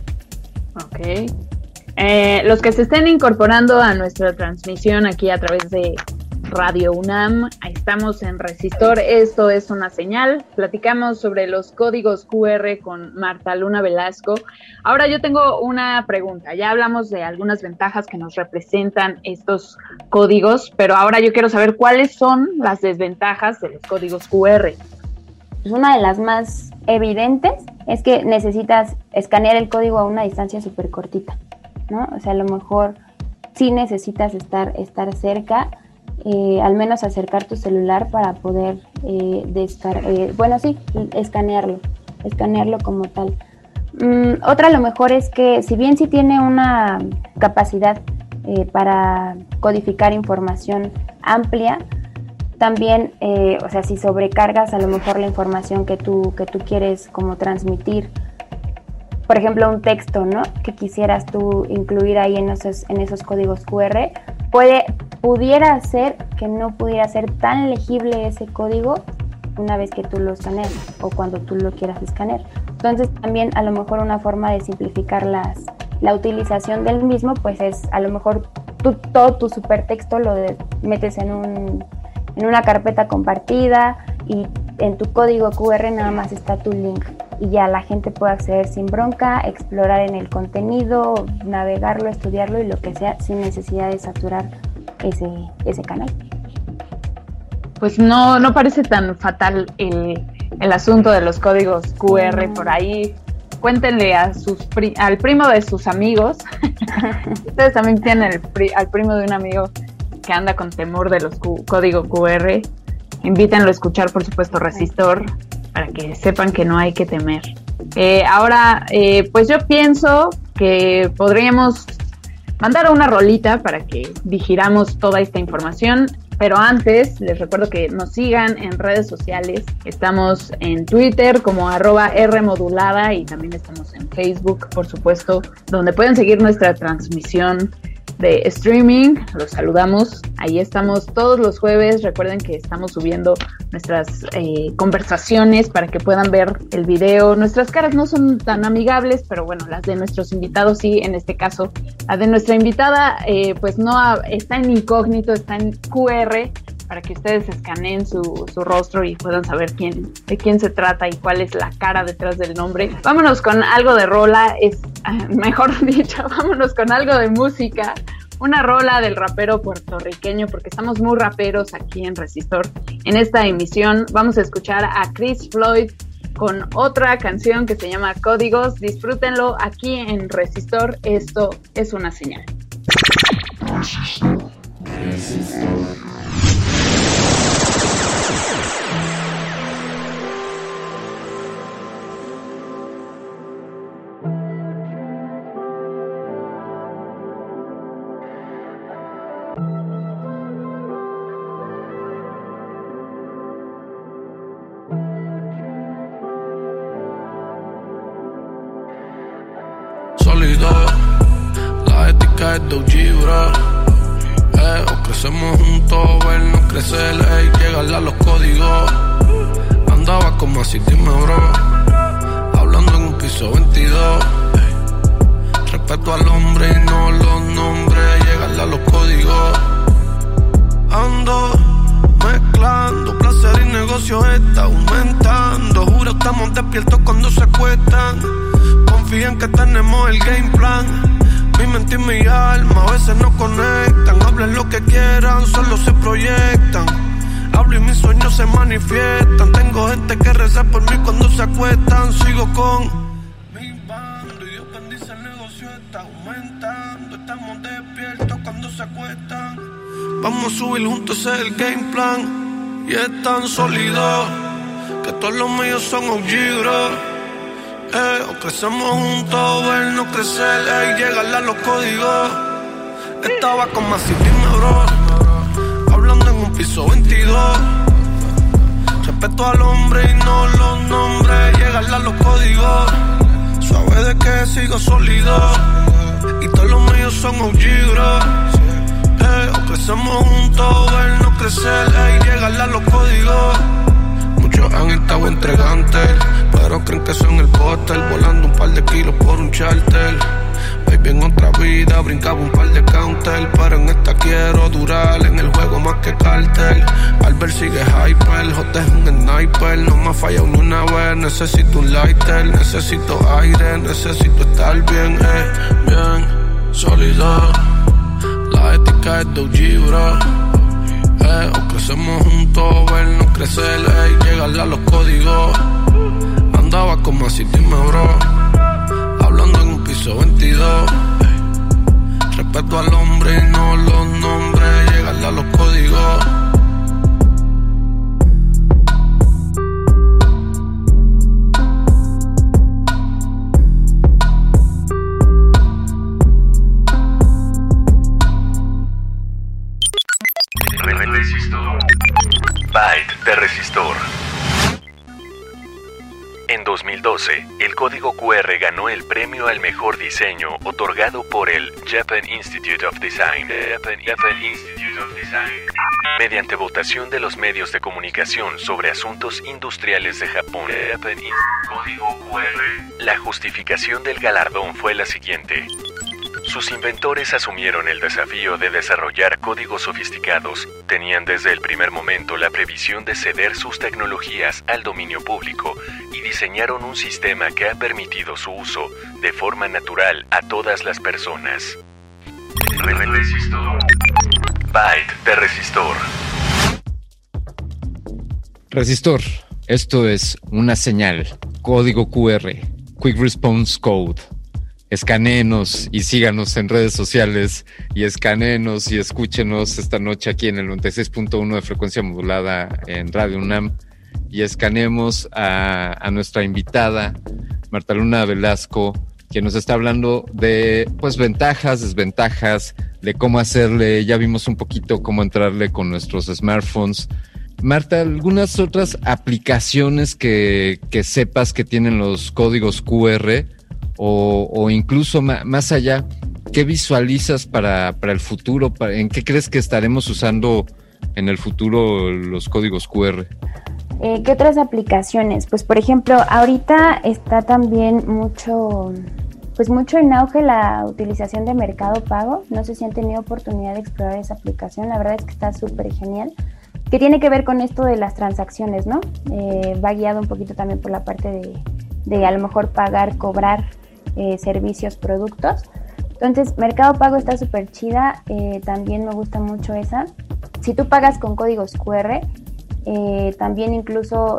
Speaker 5: Ok. Eh, los que se estén incorporando a nuestra transmisión aquí a través de Radio UNAM. Estamos en Resistor. Esto es una señal. Platicamos sobre los códigos QR con Marta Luna Velasco. Ahora yo tengo una pregunta. Ya hablamos de algunas ventajas que nos representan estos códigos, pero ahora yo quiero saber cuáles son las desventajas de los códigos QR.
Speaker 10: Una de las más evidentes es que necesitas escanear el código a una distancia súper cortita, ¿no? O sea, a lo mejor sí necesitas estar, estar cerca, eh, al menos acercar tu celular para poder eh, eh, bueno, sí, escanearlo, escanearlo como tal. Mm, otra a lo mejor es que si bien sí tiene una capacidad eh, para codificar información amplia, también, o sea, si sobrecargas a lo mejor la información que tú, que tú quieres como transmitir por ejemplo, un texto, ¿no? Que quisieras tú incluir ahí en esos, en esos códigos QR, puede, pudiera ser que no pudiera ser tan legible ese código una vez que tú lo escanees o cuando tú lo quieras escanear. Entonces también a lo mejor una forma de simplificar las, la utilización del mismo, pues es a lo mejor tú, todo tu supertexto lo metes en, un, en una carpeta compartida y en tu código QR nada más está tu link y ya la gente puede acceder sin bronca, explorar en el contenido, navegarlo, estudiarlo y lo que sea sin necesidad de saturar ese, ese canal.
Speaker 5: Pues no, no parece tan fatal el, el asunto de los códigos QR por ahí. Cuéntenle a sus al primo de sus amigos. Ustedes también tienen el al primo de un amigo que anda con temor de los códigos QR. Invítenlo a escuchar, por supuesto, Resistor para que sepan que no hay que temer. Eh, ahora, eh, pues yo pienso que podríamos mandar una rolita para que digiramos toda esta información. Pero antes, les recuerdo que nos sigan en redes sociales. Estamos en Twitter como arroba Rmodulada y también estamos en Facebook, por supuesto, donde pueden seguir nuestra transmisión de streaming. Los saludamos. Ahí estamos todos los jueves. Recuerden que estamos subiendo nuestras eh, conversaciones para que puedan ver el video. Nuestras caras no son tan amigables, pero bueno, las de nuestros invitados sí. En este caso, la de nuestra invitada, eh, pues no está en incógnito, está en QR para que ustedes escaneen su, su, rostro y puedan saber de quién se trata y cuál es la cara detrás del nombre. Vámonos con algo de rola, es mejor dicho, vámonos con algo de música. Una rola del rapero puertorriqueño, porque estamos muy raperos aquí en Resistor. En esta emisión vamos a escuchar a Chris Floyd con otra canción que se llama Códigos. Disfrútenlo aquí en Resistor. Esto es una señal.
Speaker 11: Eh, o crecemos juntos, vernos crecer, ey, llegarle a los códigos. Andaba como así, dime, bro. Hablando en un piso 22. Respeto al hombre y no los nombres, llegarle a los códigos. Ando mezclando placer y negocio está aumentando. Juro, estamos despiertos cuando se cuestan. Confíen que tenemos el game plan mi mente y mi alma a veces no conectan. Hablen lo que quieran, solo se proyectan. Hablo y mis sueños se manifiestan. Tengo gente que reza por mí cuando se acuestan. Sigo con mi bando y Dios bendice el negocio está aumentando. Estamos despiertos cuando se acuestan. Vamos a subir juntos, ese es el game plan. Y es tan sólido que todos los míos son OG, eh, o crecemos juntos, vernos crecer, ey, llegarle a los códigos. Estaba con más dime, bro. Hablando en un piso 22. Respeto al hombre y no los nombres, llegarle a los códigos. Suave de que sigo sólido. Y todos los míos son OG, bro. Eh, o crecemos juntos, vernos crecer, ey, llegarle a los códigos. Han estado entregantes pero creen que son el póster, volando un par de kilos por un charter. Baby, en otra vida brincaba un par de counter. Pero en esta quiero durar en el juego más que cartel. Albert sigue hyper, J es un sniper. No me ha fallado ni una vez. Necesito un lighter, necesito aire, necesito estar bien, eh, bien, sólida. La ética es de O crecemos juntos, vernos crecer, eh, llegar a los códigos. Andaba como así, dime, bro. Hablando en un piso 22. Respeto al hombre y no los nombres, llegar a los códigos.
Speaker 9: Resistor. En 2012, el código QR ganó el premio al mejor diseño otorgado por el Japan Institute of Design. Japan, Institute of Design. Mediante votación de los medios de comunicación sobre asuntos industriales de Japón. Código. La justificación del galardón fue la siguiente. Sus inventores asumieron el desafío de desarrollar códigos sofisticados, tenían desde el primer momento la previsión de ceder sus tecnologías al dominio público y diseñaron un sistema que ha permitido su uso de forma natural a todas las personas. Resistor. Byte de resistor.
Speaker 4: Resistor, esto es una señal, código QR, Quick Response Code. Escanéenos y síganos en redes sociales y escanéenos y escúchenos esta noche aquí en el 96.1 de frecuencia modulada en Radio UNAM. Y escanemos a, a nuestra invitada Marta Luna Velasco, que nos está hablando de pues ventajas, desventajas, de cómo hacerle, ya vimos un poquito cómo entrarle con nuestros smartphones. Marta, algunas otras aplicaciones que, que sepas que tienen los códigos QR o, o incluso más allá, ¿qué visualizas para, para el futuro? ¿En qué crees que estaremos usando en el futuro los códigos QR?
Speaker 10: Eh, ¿Qué otras aplicaciones? Pues por ejemplo, ahorita está también mucho, pues mucho en auge la utilización de Mercado Pago. No sé si han tenido oportunidad de explorar esa aplicación. La verdad es que está súper genial. Que tiene que ver con esto de las transacciones, ¿no? Eh, va guiado un poquito también por la parte de, de a lo mejor pagar, cobrar eh, servicios, productos. Entonces, Mercado Pago está súper chida. eh, también me gusta mucho esa. Si tú pagas con códigos QR, eh, también incluso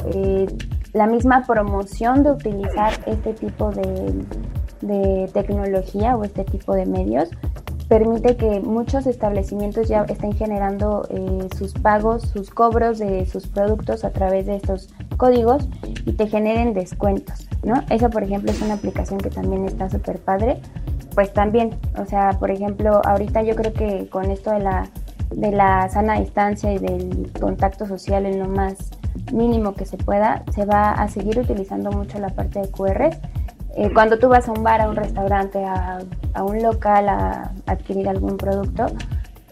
Speaker 10: la misma promoción de utilizar este tipo de tecnología o este tipo de medios permite que muchos establecimientos ya estén generando eh, sus pagos, sus cobros de sus productos a través de estos códigos y te generen descuentos, ¿no? Esa, por ejemplo, es una aplicación que también está súper padre. Pues también, o sea, por ejemplo, ahorita yo creo que con esto de la, de la sana distancia y del contacto social en lo más mínimo que se pueda, se va a seguir utilizando mucho la parte de QRs. Eh, cuando tú vas a un bar, a un restaurante, a, un local a adquirir algún producto,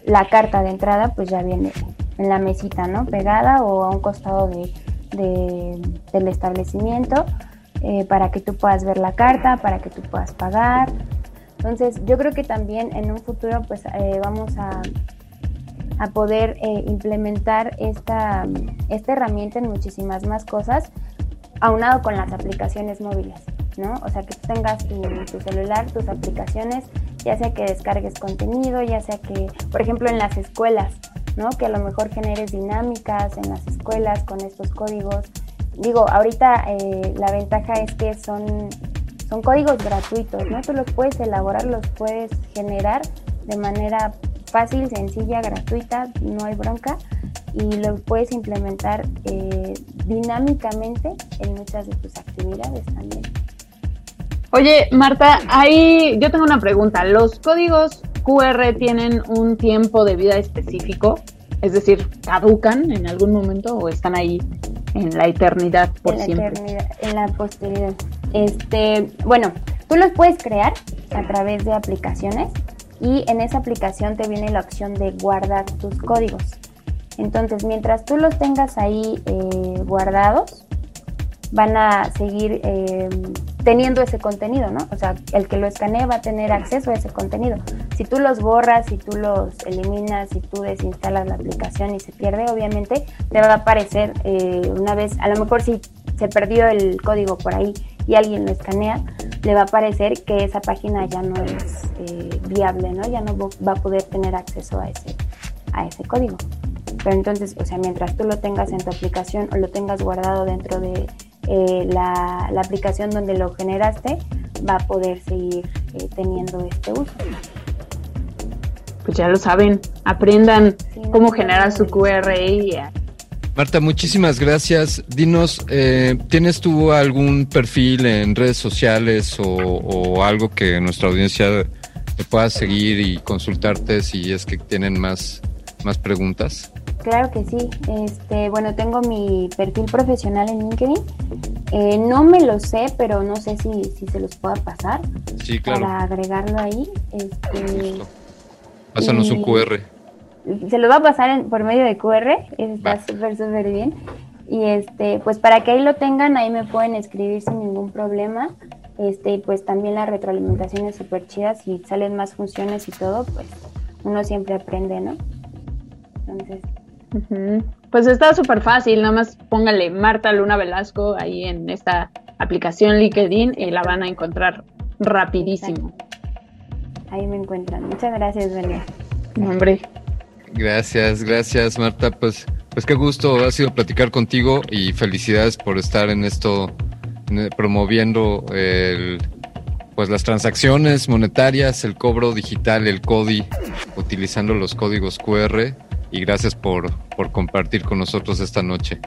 Speaker 10: la carta de entrada pues ya viene en la mesita, ¿no? Pegada o a un costado de, de- del establecimiento eh, para que tú puedas ver la carta, para que tú puedas pagar. Entonces yo creo que también en un futuro pues eh, vamos a, a poder implementar esta, esta herramienta en muchísimas más cosas, aunado con las aplicaciones móviles, ¿no? O sea, que tú tengas tu, celular, tus aplicaciones, ya sea que descargues contenido, ya sea que, por ejemplo, en las escuelas, ¿no? Que a lo mejor generes dinámicas en las escuelas con estos códigos. Digo, ahorita eh, la ventaja es que son, son códigos gratuitos, ¿no? Tú los puedes elaborar, los puedes generar de manera fácil, sencilla, gratuita, no hay bronca y lo puedes implementar eh, dinámicamente en muchas de tus actividades también.
Speaker 5: Oye, Marta, ahí yo tengo una pregunta. ¿Los códigos QR tienen un tiempo de vida específico? Es decir, ¿caducan en algún momento o están ahí en la eternidad por
Speaker 10: en la
Speaker 5: siempre?
Speaker 10: eternidad, en la posteridad. Este, bueno, tú los puedes crear a través de aplicaciones y en esa aplicación te viene la opción de guardar tus códigos. Entonces, mientras tú los tengas ahí eh, guardados, van a seguir eh, teniendo ese contenido, ¿no? O sea, el que lo escanee va a tener acceso a ese contenido. Si tú los borras, si tú los eliminas, si tú desinstalas la aplicación y se pierde, obviamente te va a aparecer eh, una vez, a lo mejor si se perdió el código por ahí y alguien lo escanea, le va a aparecer que esa página ya no es eh, viable, ¿no? Ya no va a poder tener acceso a ese, a ese código. Pero entonces, o sea, mientras tú lo tengas en tu aplicación o lo tengas guardado dentro de eh, la, aplicación donde lo generaste, va a poder seguir eh, teniendo este uso.
Speaker 5: Pues ya lo saben, aprendan cómo generar su QRI.
Speaker 4: Marta, muchísimas gracias. Dinos, eh, ¿tienes tú algún perfil en redes sociales o, algo que nuestra audiencia te pueda seguir y consultarte si es que tienen más, más preguntas?
Speaker 10: Claro que sí. Este, bueno, tengo mi perfil profesional en LinkedIn. Eh, no me lo sé, pero no sé si, si se los pueda pasar.
Speaker 4: Sí, claro.
Speaker 10: Para agregarlo ahí. Este,
Speaker 4: Pásanos un QR.
Speaker 10: Se lo va a pasar por medio de QR. Está súper, súper bien. Y este, pues para que ahí lo tengan, ahí me pueden escribir sin ningún problema. Este, pues también la retroalimentación es súper chida. Si salen más funciones y todo, pues uno siempre aprende, ¿no? Entonces,
Speaker 5: pues está súper fácil, nada más póngale Marta Luna Velasco ahí en esta aplicación LinkedIn y la van a encontrar rapidísimo.
Speaker 10: Ahí me encuentran. Muchas gracias, Belia.
Speaker 5: Hombre.
Speaker 4: Gracias, gracias, Marta. Pues, pues qué gusto ha sido platicar contigo y felicidades por estar en esto promoviendo el, pues las transacciones monetarias, el cobro digital, el CODI, utilizando los códigos QR y gracias por, compartir con nosotros esta noche.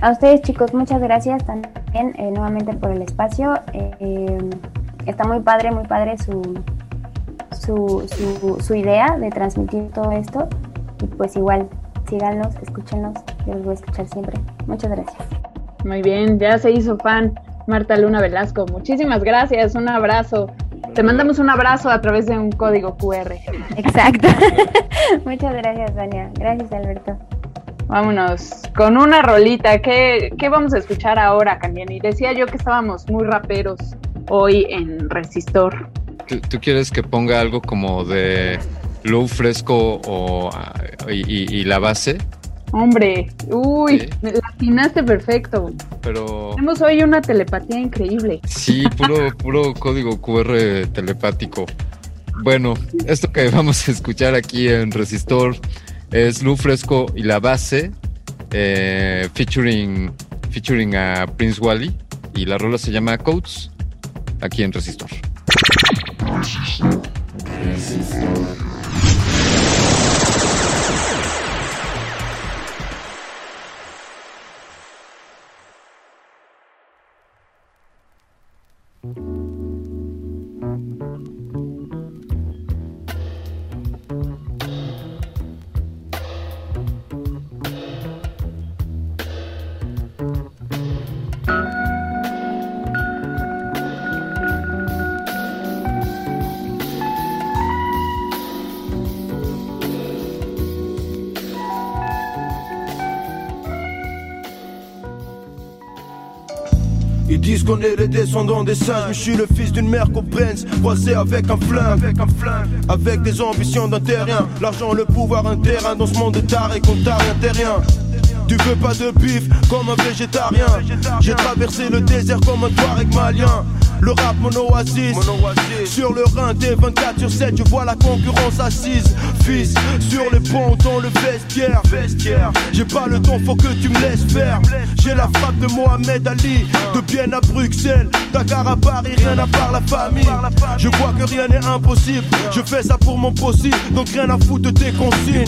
Speaker 10: A ustedes chicos, muchas gracias también eh, nuevamente por el espacio. Eh, está muy padre, muy padre su, su, su, idea de transmitir todo esto. Y pues igual, síganos, escúchenos, yo los voy a escuchar siempre. Muchas gracias.
Speaker 5: Muy bien, ya se hizo fan Marta Luna Velasco. Muchísimas gracias, un abrazo. Te mandamos un abrazo a través de un código QR.
Speaker 10: Exacto. Muchas gracias, Dania. Gracias, Alberto.
Speaker 5: Vámonos con una rolita. ¿Qué, qué vamos a escuchar ahora, Y Decía yo que estábamos muy raperos hoy en Resistor.
Speaker 4: ¿Tú, quieres que ponga algo como de low fresco o, y la base?
Speaker 5: Hombre, uy, me latinaste perfecto.
Speaker 4: Pero.
Speaker 5: Tenemos hoy una telepatía increíble.
Speaker 4: Sí, puro, puro código QR telepático. Bueno, esto que vamos a escuchar aquí en Resistor es Lu Fresco y la base, eh, featuring, featuring a Prince Wally. Y la rola se llama Codes, aquí en Resistor.
Speaker 12: Des singes. je suis le fils d'une mère Benz, croisé avec un flingue. Avec un flingue. Avec des ambitions d'un terrien. L'argent, le pouvoir, un terrain dans ce monde de taré qu'on t'a rien terrien. Tu veux pas de bif comme un végétarien. J'ai traversé le désert comme un Touareg malien. Le rap mon oasis. Sur le Rhin des 24 sur 7 Je vois la concurrence assise Sur les ponts dans le vestiaire J'ai pas le temps faut que tu me laisses faire. J'ai la frappe de Mohamed Ali De bien à Bruxelles. Dakar à Paris rien à part la famille. Je vois que rien n'est impossible. Je fais ça pour mon possible Donc rien à foutre de tes consignes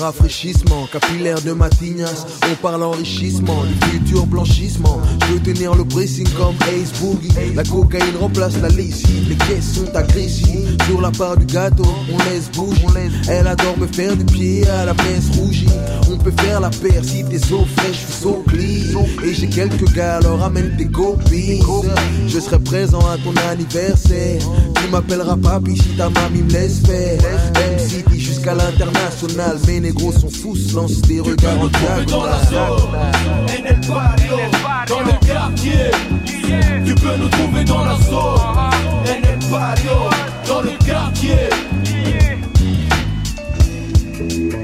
Speaker 12: rafraîchissement capillaire de Matignas. On parle enrichissement, du futur blanchissement. Je veux tenir le pressing comme Ace Boogie. La cocaïne remplace la lessive, les caisses sont agressives. Sur la part du gâteau, on laisse bouger. Elle adore me faire du pied à la pince rougie. On peut faire la paire si t'es so fraîche, so clean. Et j'ai quelques gars, alors ramène tes copines. Je serai présent à ton anniversaire. Tu m'appelleras papi si ta mamie me laisse faire. MCD jusqu'à l'international. Mes négros sont fous, lance des regards en diagonale.
Speaker 11: En el barrio, dans le quartier. Tu peux nous trouver dans la zone. En el barrio, dans le quartier.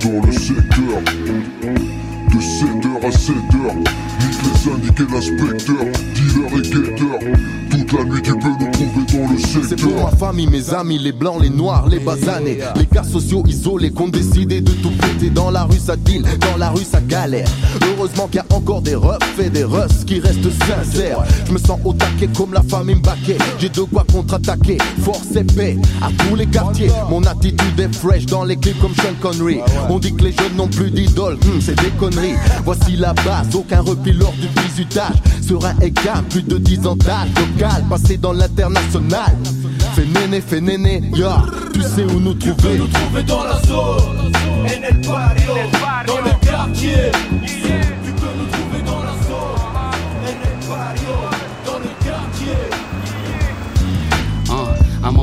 Speaker 13: Dans le secteur, de 7h à 7h, nique les syndiqués l'inspecteur, dealer et guetteur. Toute la nuit tu peux nous trouver dans le secteur.
Speaker 14: C'est pour ma famille, mes amis, les blancs, les noirs, les basanés, les cas sociaux isolés qui ont décidé de tout péter. Dans la rue ça deal, dans la rue ça galère. Heureusement qu'il y a encore des refs et des russes qui restent sincères. Je me sens au taquet comme la famille Mbaké. J'ai de quoi contre-attaquer, force et paix à tous les quartiers. Mon attitude est fresh dans les clips comme Sean Connery. On dit que les jeunes n'ont plus d'idole, Hmm, c'est des conneries. Voici la base, aucun repli lors du bisutage. Serein et calme, plus de 10 ans d'âge, passé dans l'international. Fais néné, fais néné, ya, tu sais où nous
Speaker 11: Tu peux
Speaker 14: trouver.
Speaker 11: nous trouver dans la zone. En el barrio, dans le quartier.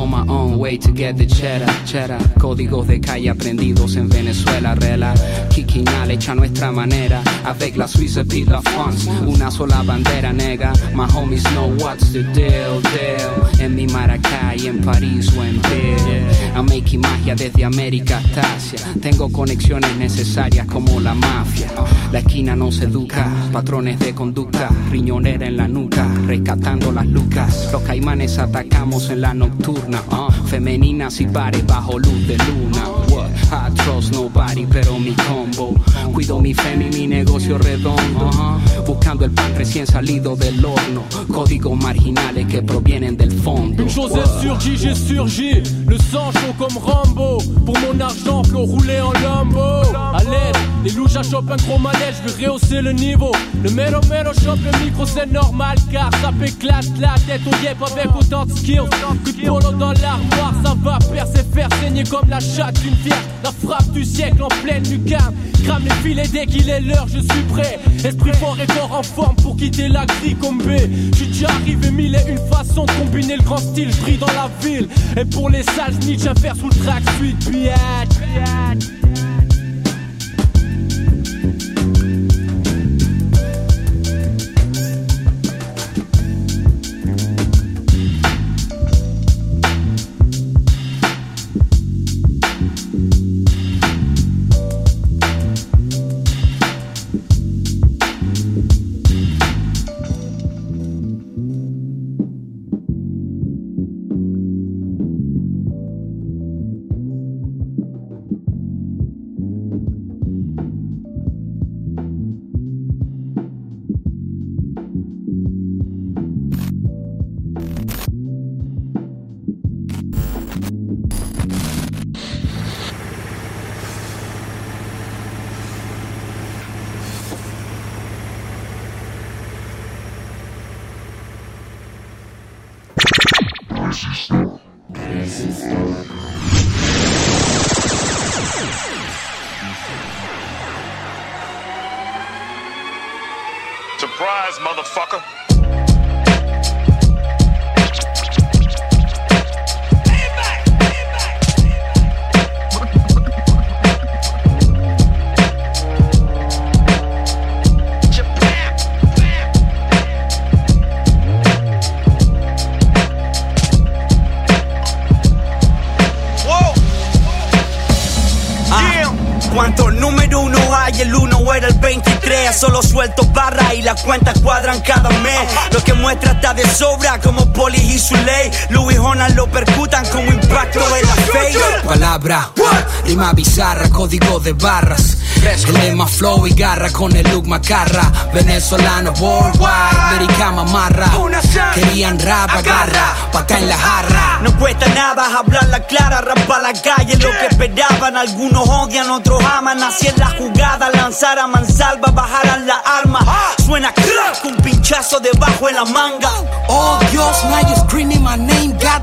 Speaker 15: On my own way to get the cheddar, cheddar. Códigos de calle aprendidos en Venezuela, rela. Kikinal hecha nuestra manera. Avec la Suisse et la France. Una sola bandera nega. My homies know what's the deal, deal. En mi Maracay, en París o en Bill. Making magia desde América hasta Asia. Tengo conexiones necesarias como la mafia. La esquina no se educa, patrones de conducta, riñonera en la nuca, rescatando las lucas. Los caimanes atacamos en la nocturna, ah, femeninas y bares bajo luz de luna. I trust nobody, pero mi combo. Cuido mi femi, mi negocio redondo. Buscando el pan recién salido del horno. Códigos marginales que provienen del fondo.
Speaker 16: Une chose est J, j'ai surgi. Le sang chaud comme Rambo. Pour mon argent, flot roulé en lambeau. À l'aide, les louches chopent un gros manège, je vais rehausser le niveau. Le mero mero chope le micro, c'est normal car ça éclate la tête au yep avec autant de skills. Coup de polo dans l'armoire, ça va percer, faire saigner comme la chatte d'une fière. La frappe du siècle en pleine lucarne. Crame les filets dès qu'il est l'heure, je suis prêt. Esprit fort et corps en forme pour quitter la grille comme B. J'suis déjà arrivé mille et une façons de combiner le grand style, je brille dans la ville. Et pour les sales snitch à faire sous le track suite, biatch.
Speaker 15: Palabra, rima bizarra, código de barras. El lema flow y garra con el look macarra. Venezolano worldwide,
Speaker 17: Federica Mamarra. Querían rap, agarra, pa' acá en la jarra.
Speaker 18: No cuesta nada hablar la clara, rapa la calle, lo que esperaban. Algunos odian, otros aman. Así es la jugada, lanzar a mansalva, bajaran la arma. Suena crack, un pinchazo debajo de la manga.
Speaker 17: Oh Dios, now you screaming my name, God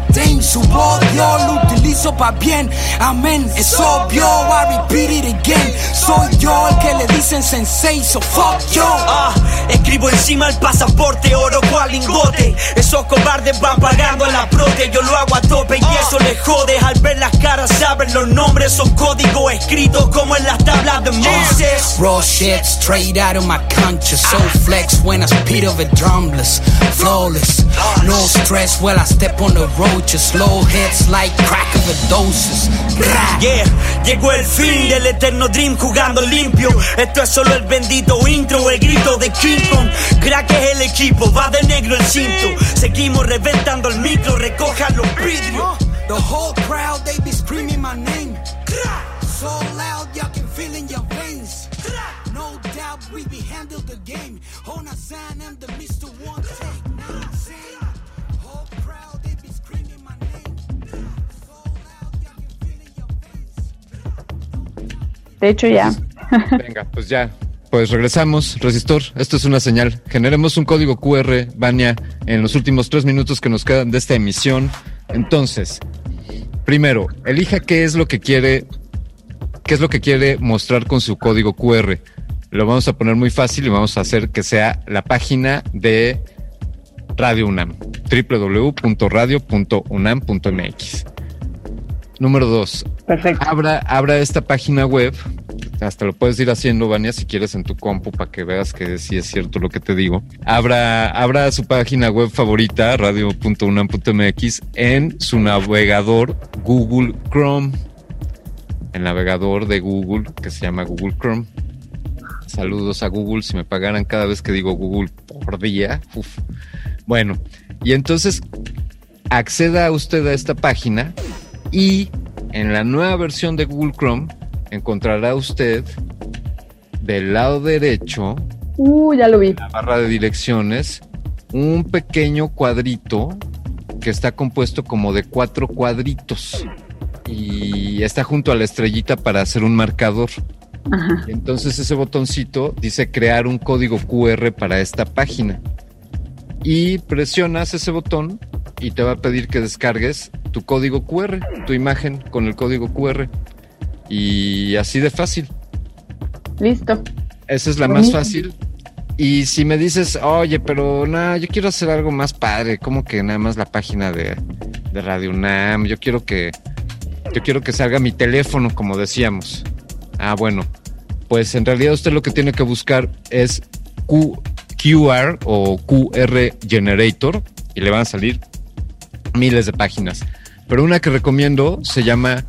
Speaker 17: su odio lo utilizo pa' bien, amén, es obvio, I repeat it again, soy yo el que le dicen sensei, so fuck yo.
Speaker 18: Ah, escribo encima el pasaporte, oro cual lingote. Esos cobardes van pagando en la prote, yo lo hago a tope y eso les jode. Al ver las caras saben los nombres, son códigos escritos como en las tablas de Moses.
Speaker 17: Raw shit straight out of my conscience. So flex when I speed of it drumless, flawless. No stress while I step on the road. Just slow hits like crack of a doses.
Speaker 18: Yeah, llegó el fin del eterno dream jugando limpio. Esto es solo el bendito intro, el grito de King Kong. Crack es el equipo, va de negro el cinto. Seguimos reventando el micro, recojan los vidrios.
Speaker 17: The whole crowd, they be screaming my name. So loud, y'all can feel in your veins. No doubt we be handled the game. On a sign, I'm the Mr.
Speaker 5: De hecho, ya.
Speaker 4: Venga, pues ya. Pues regresamos, resistor. Esto es una señal. Generemos un código QR, Vania, en los últimos tres minutos que nos quedan de esta emisión. Entonces, primero, elija qué es lo que quiere, qué es lo que quiere mostrar con su código QR. Lo vamos a poner muy fácil y vamos a hacer que sea la página de Radio UNAM, www.radio.unam.mx. Número dos.
Speaker 5: Perfecto.
Speaker 4: Abra, abra esta página web. Hasta lo puedes ir haciendo, Vania, si quieres en tu compu para que veas que sí es cierto lo que te digo. Abra, abra su página web favorita, radio.unam.mx, en su navegador Google Chrome. El navegador de Google, que se llama Google Chrome. Saludos a Google. Si me pagaran cada vez que digo Google por día. uf. Bueno, y entonces acceda usted a esta página y en la nueva versión de Google Chrome encontrará usted del lado derecho,
Speaker 5: Uh, ya lo vi.
Speaker 4: la barra de direcciones, un pequeño cuadrito que está compuesto como de cuatro cuadritos y está junto a la estrellita para hacer un marcador.
Speaker 5: Ajá.
Speaker 4: Entonces ese botoncito dice crear un código QR para esta página. Y presionas ese botón y te va a pedir que descargues tu código QR, tu imagen con el código QR. Y así de fácil.
Speaker 5: Listo.
Speaker 4: Esa es la más fácil. Y si me dices, oye, pero no, yo quiero hacer algo más padre, como que nada más la página de, de Radio UNAM, yo quiero que yo quiero que salga mi teléfono, como decíamos. Ah, bueno, pues en realidad usted lo que tiene que buscar es Q- QR o QR Generator y le van a salir miles de páginas. Pero una que recomiendo se llama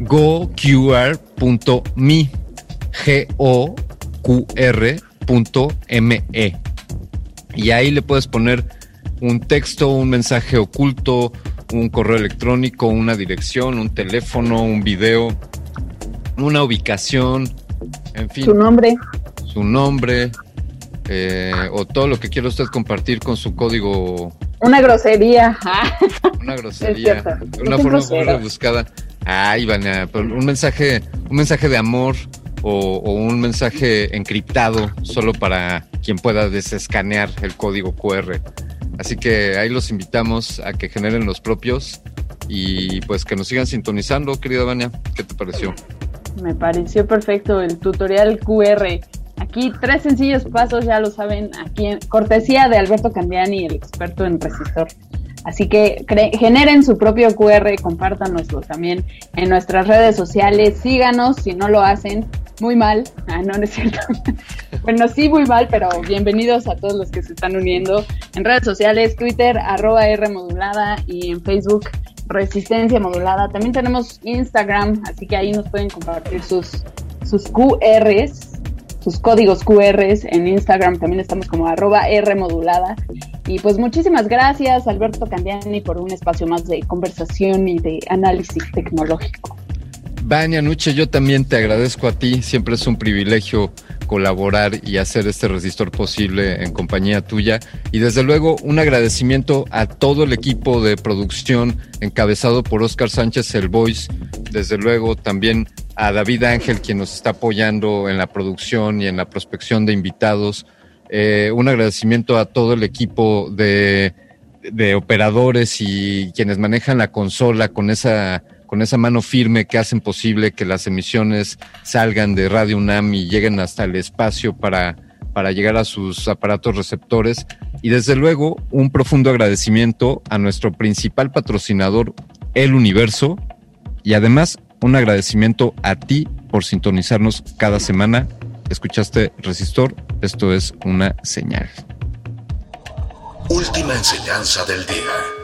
Speaker 4: goqr.me. G-O-Q-R.me. Y ahí le puedes poner un texto, un mensaje oculto, un correo electrónico, una dirección, un teléfono, un video, una ubicación, en fin.
Speaker 5: Su nombre.
Speaker 4: Su nombre, eh, o todo lo que quiera usted compartir con su código,
Speaker 5: Una grosería.
Speaker 4: Una grosería, de una
Speaker 5: un
Speaker 4: forma muy rebuscada. Ay, Vania, pero un mensaje, un mensaje de amor o, o un mensaje encriptado solo para quien pueda desescanear el código QR. Así que ahí los invitamos a que generen los propios y pues que nos sigan sintonizando, querida Vania. ¿Qué te pareció?
Speaker 5: Me pareció perfecto el tutorial QR. Aquí tres sencillos pasos, ya lo saben, aquí en cortesía de Alberto Candiani, el experto en resistor. Así que generen su propio QR, compártanoslo también en nuestras redes sociales, síganos si no lo hacen, muy mal, ah, no, no es cierto. bueno, sí, muy mal, pero bienvenidos a todos los que se están uniendo en redes sociales, Twitter, arroba R modulada y en Facebook, Resistencia Modulada. También tenemos Instagram, así que ahí nos pueden compartir sus, sus QRs, sus códigos QRs en Instagram. También estamos como arroba R modulada. Y pues muchísimas gracias, Alberto Candiani, por un espacio más de conversación y de análisis tecnológico.
Speaker 4: Vania Nuche, yo también te agradezco a ti. Siempre es un privilegio colaborar y hacer este resistor posible en compañía tuya. Y desde luego un agradecimiento a todo el equipo de producción encabezado por Oscar Sánchez El Voice. Desde luego también a David Ángel, quien nos está apoyando en la producción y en la prospección de invitados. Eh, un agradecimiento a todo el equipo de, de operadores y quienes manejan la consola con esa con esa mano firme que hacen posible que las emisiones salgan de Radio UNAM y lleguen hasta el espacio para, para llegar a sus aparatos receptores. Y desde luego, un profundo agradecimiento a nuestro principal patrocinador, El Universo, y además un agradecimiento a ti por sintonizarnos cada semana. Escuchaste Resistor, esto es una señal.
Speaker 9: Última enseñanza del día.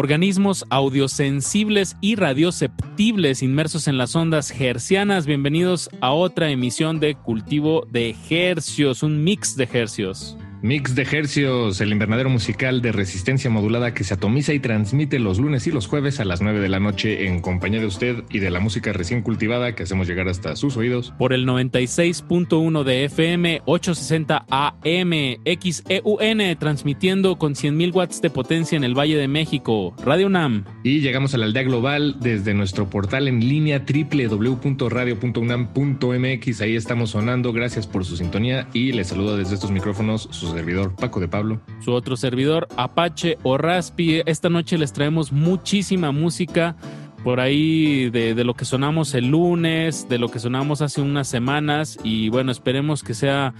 Speaker 19: Organismos audiosensibles y radioceptibles inmersos en las ondas hercianas. Bienvenidos a otra emisión de Cultivo de Hercios, un mix de hercios.
Speaker 20: Mix de Hercios, el invernadero musical de resistencia modulada que se atomiza y transmite los lunes y los jueves a las 9 de la noche en compañía de usted y de la música recién cultivada que hacemos llegar hasta sus oídos.
Speaker 19: Por el 96.1 de FM, 860 AM, XEUN, transmitiendo con 100.000 watts de potencia en el Valle de México. Radio UNAM.
Speaker 20: Y llegamos a la aldea global desde nuestro portal en línea www.radio.unam.mx. Ahí estamos sonando. Gracias por su sintonía y les saludo desde estos micrófonos servidor Paco de Pablo.
Speaker 19: Su otro servidor Apache o Raspi. Esta noche les traemos muchísima música por ahí de, de, lo que sonamos el lunes, de lo que sonamos hace unas semanas y bueno, esperemos que sea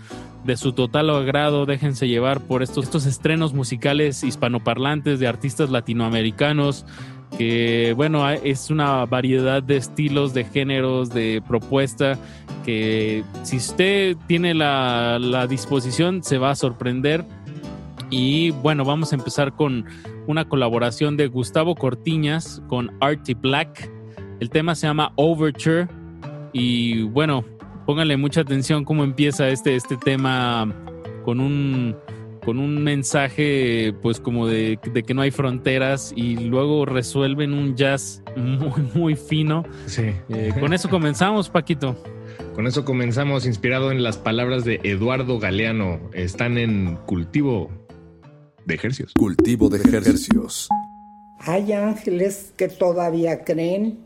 Speaker 19: de su total agrado. Déjense llevar por estos, estos estrenos musicales hispanoparlantes de artistas latinoamericanos que bueno, es una variedad de estilos, de géneros, de propuesta que si usted tiene la, disposición se va a sorprender. Y bueno, vamos a empezar con una colaboración de Gustavo Cortiñas con Artie Black. El tema se llama Overture. Y bueno, pónganle mucha atención cómo empieza este, este tema con un, con un mensaje pues como de, de, que no hay fronteras y luego resuelven un jazz muy, muy fino.
Speaker 20: Sí.
Speaker 19: Eh, con eso comenzamos, Paquito.
Speaker 20: Con eso comenzamos inspirado en las palabras de Eduardo Galeano. Están en cultivo de ejercicios.
Speaker 21: Cultivo de ejercicios.
Speaker 22: Hay ángeles que todavía creen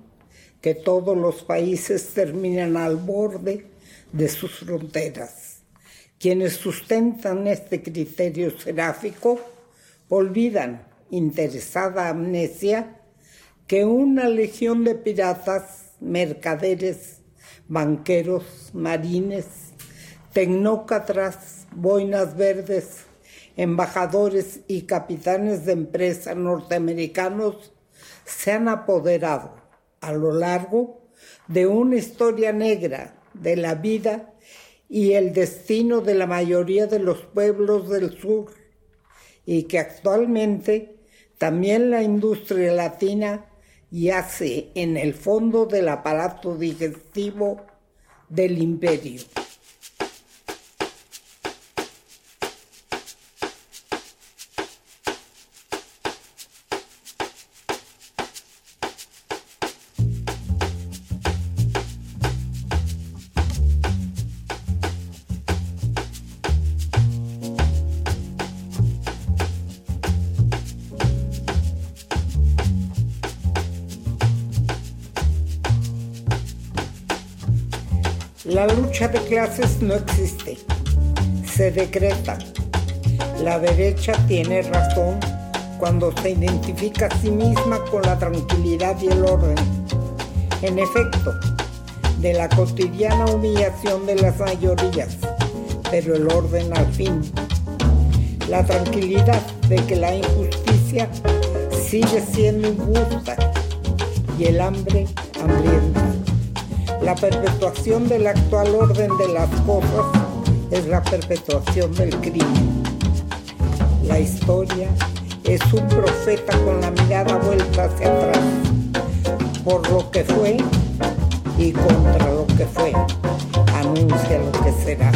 Speaker 22: que todos los países terminan al borde de sus fronteras. Quienes sustentan este criterio seráfico olvidan, interesada amnesia, que una legión de piratas, mercaderes, banqueros, marines, tecnócratas, boinas verdes, embajadores y capitanes de empresa norteamericanos se han apoderado a lo largo de una historia negra de la vida y el destino de la mayoría de los pueblos del sur y que actualmente también la industria latina yace en el fondo del aparato digestivo del imperio. De clases no existe. se decreta. La derecha tiene razón cuando se identifica a sí misma con la tranquilidad y el orden. En efecto, de la cotidiana humillación de las mayorías, pero el orden al fin. La tranquilidad de que la injusticia sigue siendo injusta y el hambre hambrienta. La perpetuación del actual orden de las cosas es la perpetuación del crimen. La historia es un profeta con la mirada vuelta hacia atrás, por lo que fue y contra lo que fue, anuncia lo que será.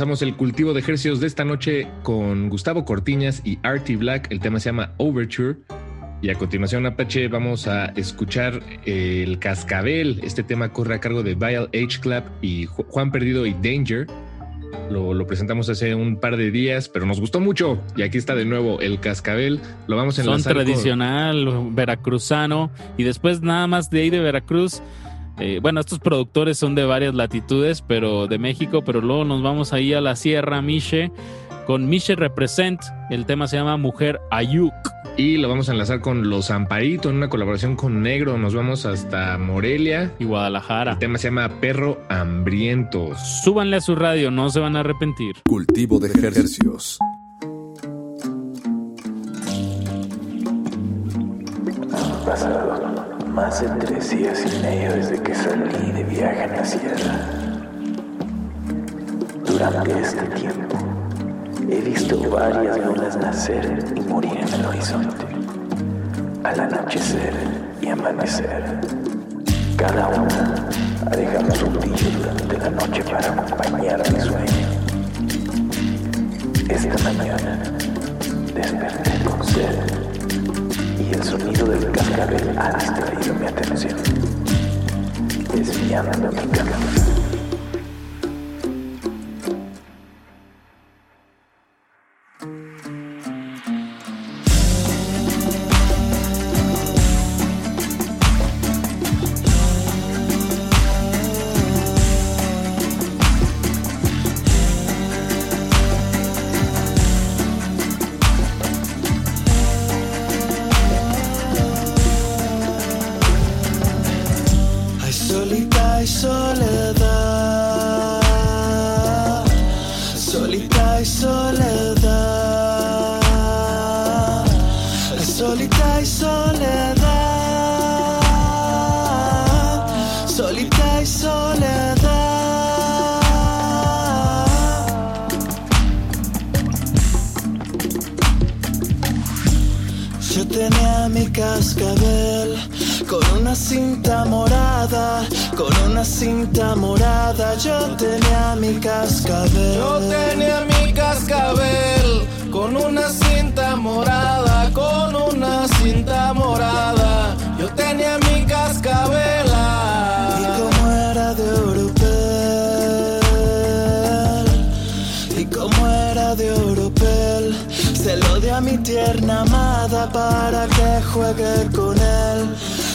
Speaker 20: Comenzamos el cultivo de ejercicios de esta noche con Gustavo Cortiñas y Artie Black. El tema se llama Overture. Y a continuación, Apache, vamos a escuchar El Cascabel. Este tema corre a cargo de Vial H Club y Juan Perdido y Danger. Lo, lo, presentamos hace un par de días, pero nos gustó mucho. Y aquí está de nuevo el cascabel. Lo vamos a
Speaker 19: enlazar Son tradicional, con... veracruzano. Y después nada más de ahí de Veracruz. Eh, bueno, estos productores son de varias latitudes, pero de México, pero luego nos vamos ahí a la Sierra Miche con Miche Represent. El tema se llama Mujer Ayuk.
Speaker 20: Y lo vamos a enlazar con Los Amparito en una colaboración con Negro. Nos vamos hasta Morelia
Speaker 19: y Guadalajara.
Speaker 20: El tema se llama Perro Hambriento.
Speaker 19: Súbanle a su radio, no se van a arrepentir.
Speaker 21: Cultivo de ejercicios.
Speaker 23: Más de tres días y medio desde que salí de viaje en la sierra. Durante este tiempo he visto varias lunas nacer y morir en el horizonte, al anochecer y amanecer. Cada una ha dejado su brillo durante la noche para acompañar mi sueño. Esta mañana desperté con sed y el sonido del cascabel ha distraído mi atención, desviando mi
Speaker 24: para que juegue con él.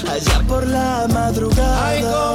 Speaker 24: Allá por la madrugada.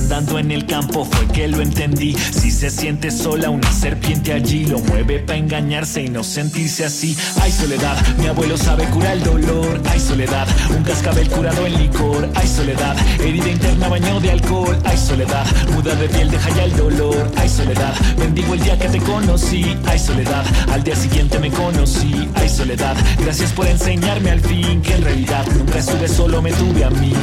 Speaker 24: Andando en el campo fue que lo entendí. Si se siente sola, una serpiente allí lo mueve para engañarse y no sentirse así. Ay, soledad, mi abuelo sabe curar el dolor. Ay, soledad, un cascabel curado en licor. Ay, soledad, herida interna, baño de alcohol. Ay, soledad, muda de piel, deja ya el dolor. Ay, soledad, bendigo el día que te conocí. Ay, soledad, al día siguiente me conocí. Ay, soledad, gracias por enseñarme al fin que en realidad nunca estuve solo, me tuve a mí.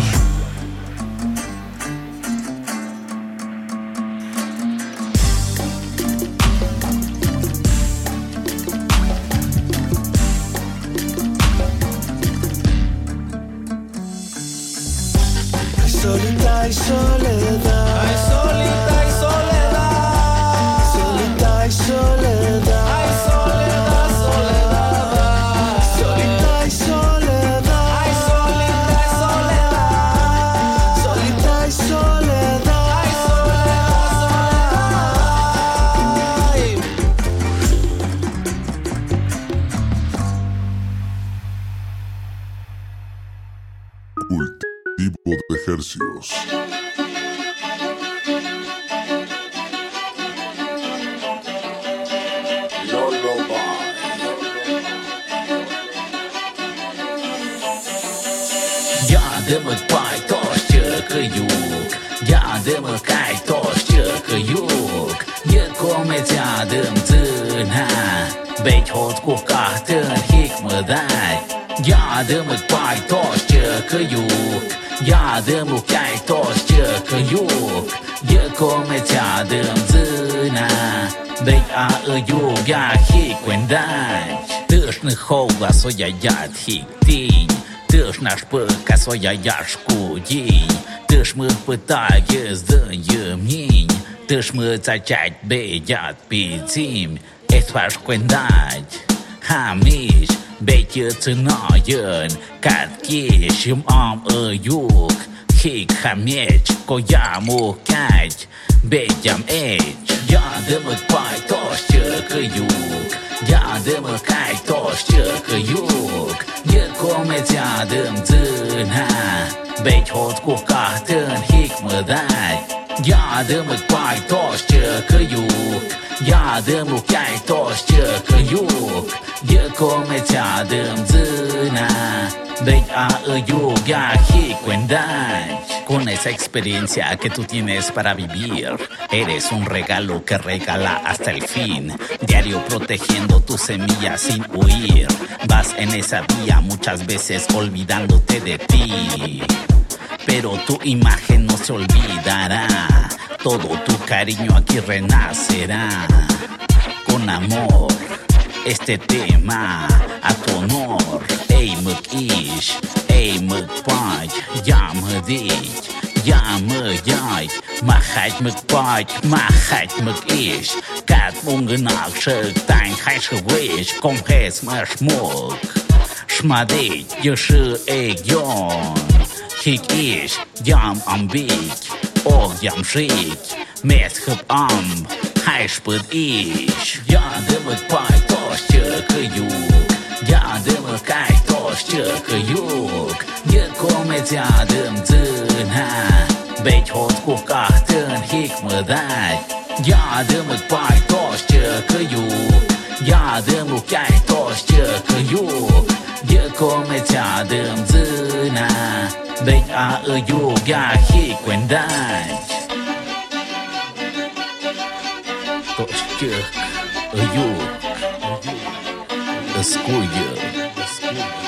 Speaker 25: своя ядхі тінь, ти ж наш пика своя яшку дій, ти ж ми питає здаємінь, ти ж ми зачать бедят підсім, ес ваш квендать, хаміч, бейті циноєн, катки, шим ом юг, хік хамеч, кояму кать, бедям еч. Yardımı paytoş çakıyuk Yardımı kaytoş çakıyuk Yıkomet yardımdın ha Bekhot kukahtın hikmıday Yardımı paytoş çakıyuk Yardımı kaytoş çakıyuk Yıkomet yardımdın ha Bek ağı yuk ya hikmenday Con esa experiencia que tú tienes para vivir, eres un regalo que regala hasta el fin. Diario protegiendo tu semilla sin huir. Vas en esa vía muchas veces olvidándote de ti. Pero tu imagen no se olvidará. Todo tu cariño aquí renacerá. Con amor, este tema a tu honor. Ey, măc jij me paard, ja me dit, ja me jaait. Maar geit me paard, maar geit me is. Kat ongenakse tijn gijs geweest, kom gijs maar smok. Smadeet, je schuur ik Hik Gik is, jam ambiek, of jam schrik. Met het am, hij sput is. Ja, de wat paard, kostje gejoek. Ja, de wat kijkt. Boşçık Yık komedyadım ha Beç hot kukahtın hikmıday Yadımık bay toşçık yok Yadımık yay toşçık yok Yık komedyadım zına Beç ağı yok ya hikmenday Toşçık yok Escolha. Escolha.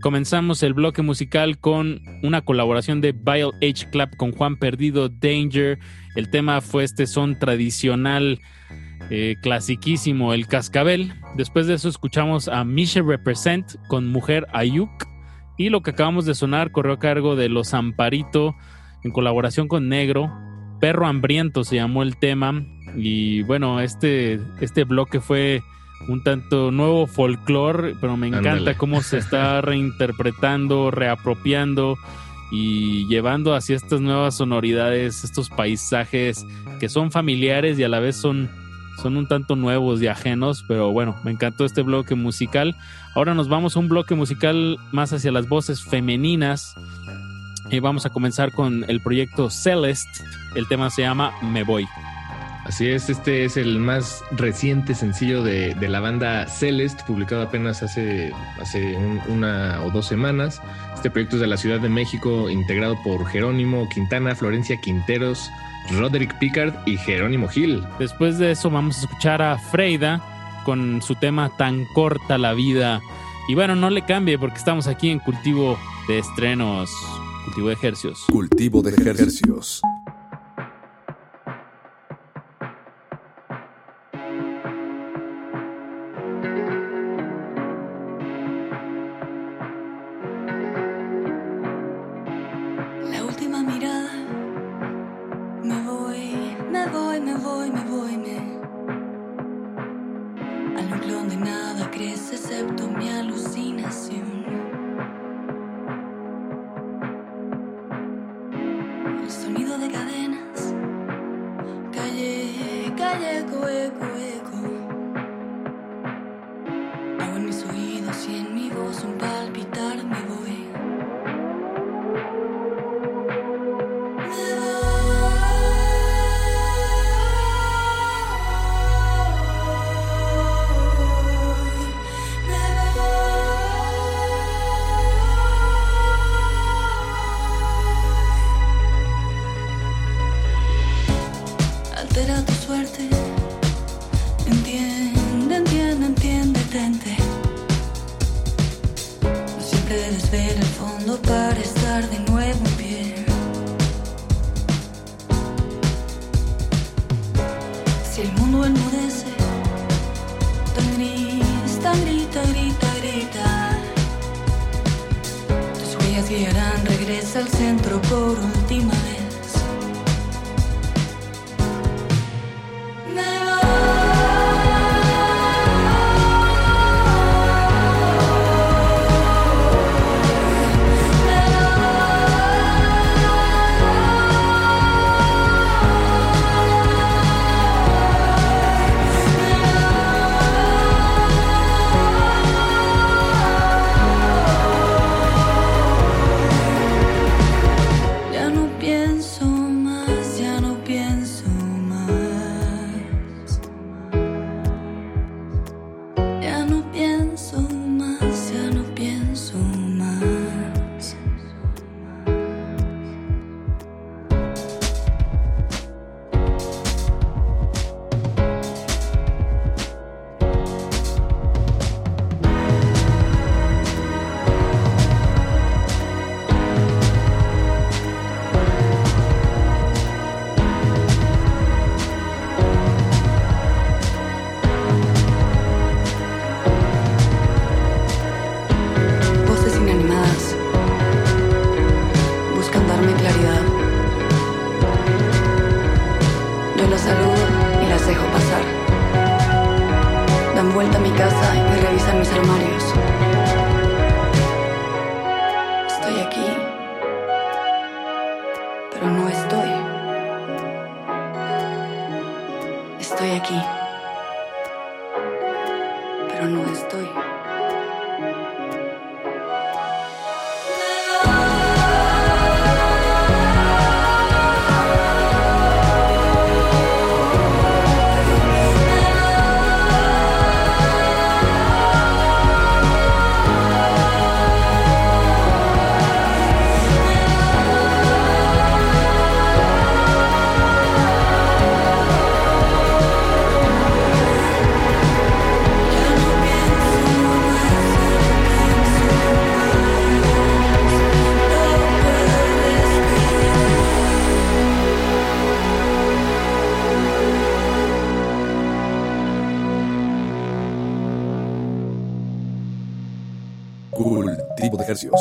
Speaker 19: Comenzamos el bloque musical con una colaboración de Vile H Club con Juan Perdido Danger. El tema fue este son tradicional, eh, clasiquísimo, el cascabel. Después de eso escuchamos a Misha Represent con Mujer Ayuk. Y lo que acabamos de sonar corrió a cargo de Los Amparito en colaboración con Negro. Perro Hambriento se llamó el tema. Y bueno, este, este bloque fue un tanto nuevo folclore, pero me encanta cómo se está reinterpretando, reapropiando y llevando hacia estas nuevas sonoridades, estos paisajes que son familiares y a la vez son, son un tanto nuevos y ajenos, pero bueno, me encantó este bloque musical. Ahora nos vamos a un bloque musical más hacia las voces femeninas. Y vamos a comenzar con el proyecto Celeste. El tema se llama Me Voy.
Speaker 20: Así es, este es el más reciente sencillo de, de la banda Celeste, publicado apenas hace, hace un- una o dos semanas. Este proyecto es de la Ciudad de México, integrado por Jerónimo Quintana, Florencia Quinteros, Roderick Pickard y Jerónimo Gil.
Speaker 19: Después de eso vamos a escuchar a Freida con su tema Tan corta la vida. Y bueno, no le cambie porque estamos aquí en cultivo de estrenos, cultivo de ejercios.
Speaker 21: Cultivo de Hercios.
Speaker 26: Pero no estoy.
Speaker 21: Cultivo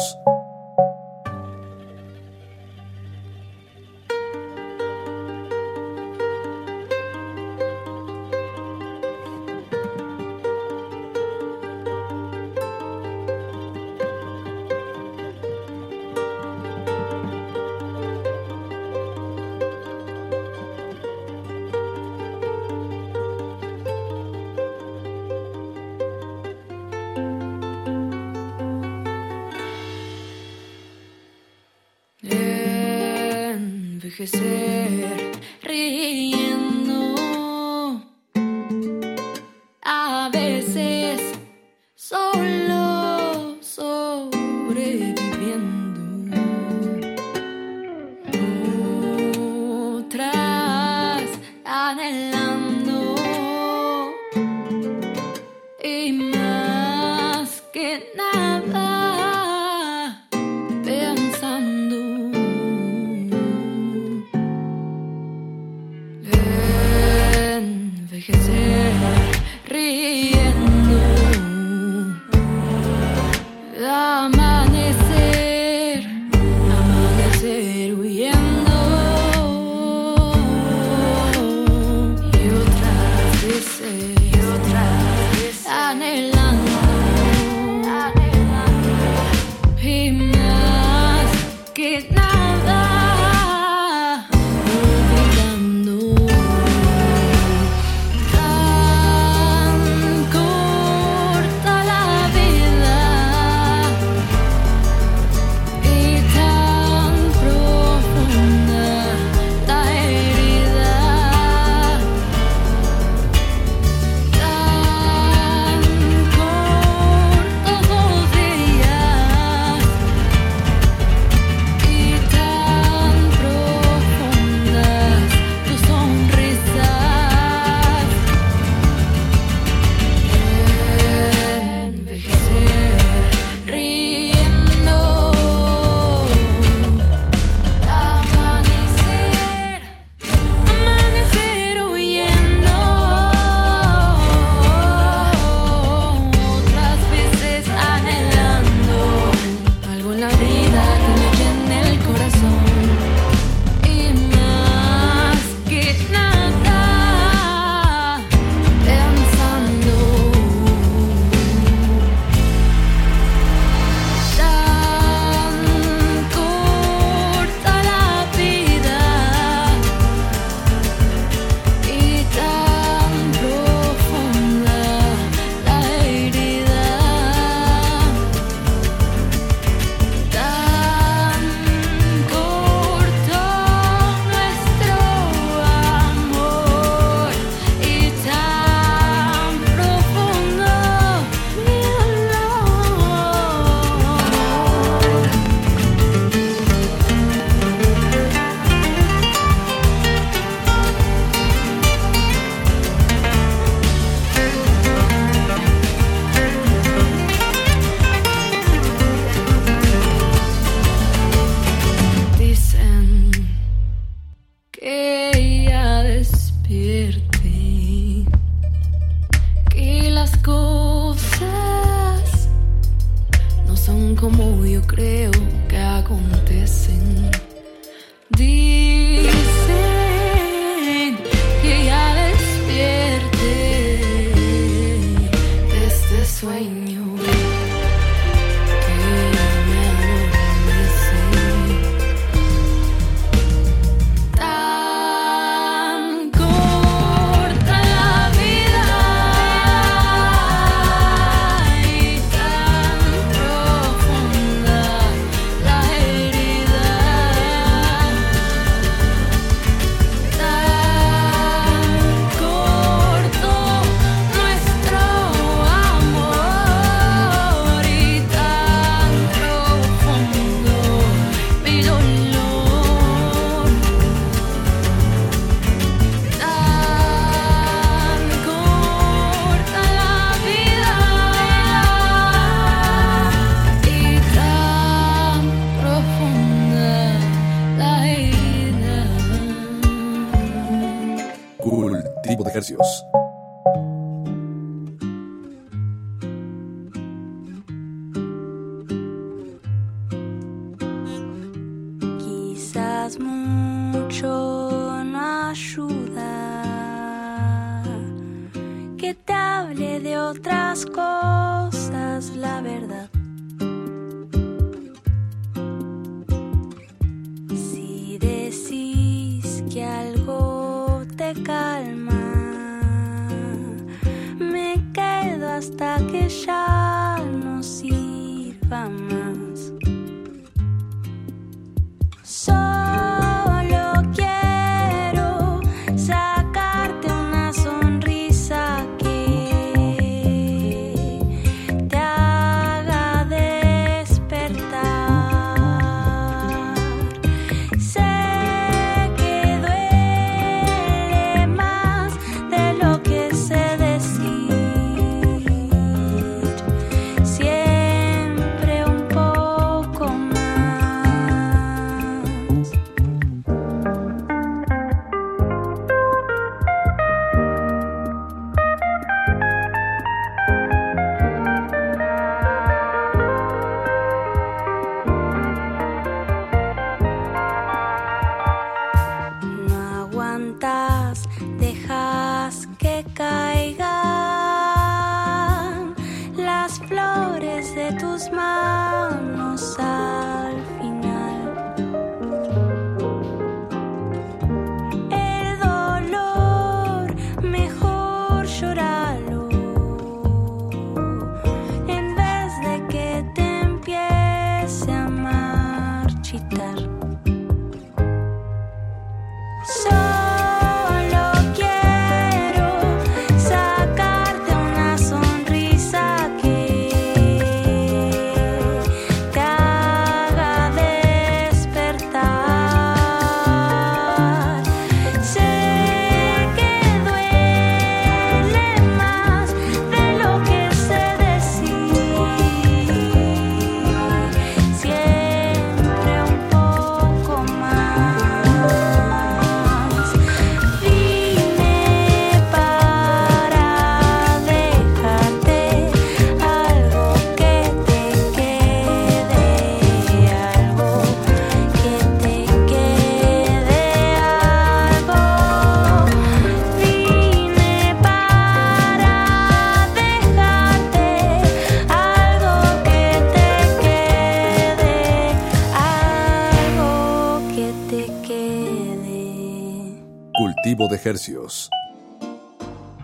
Speaker 21: hercios.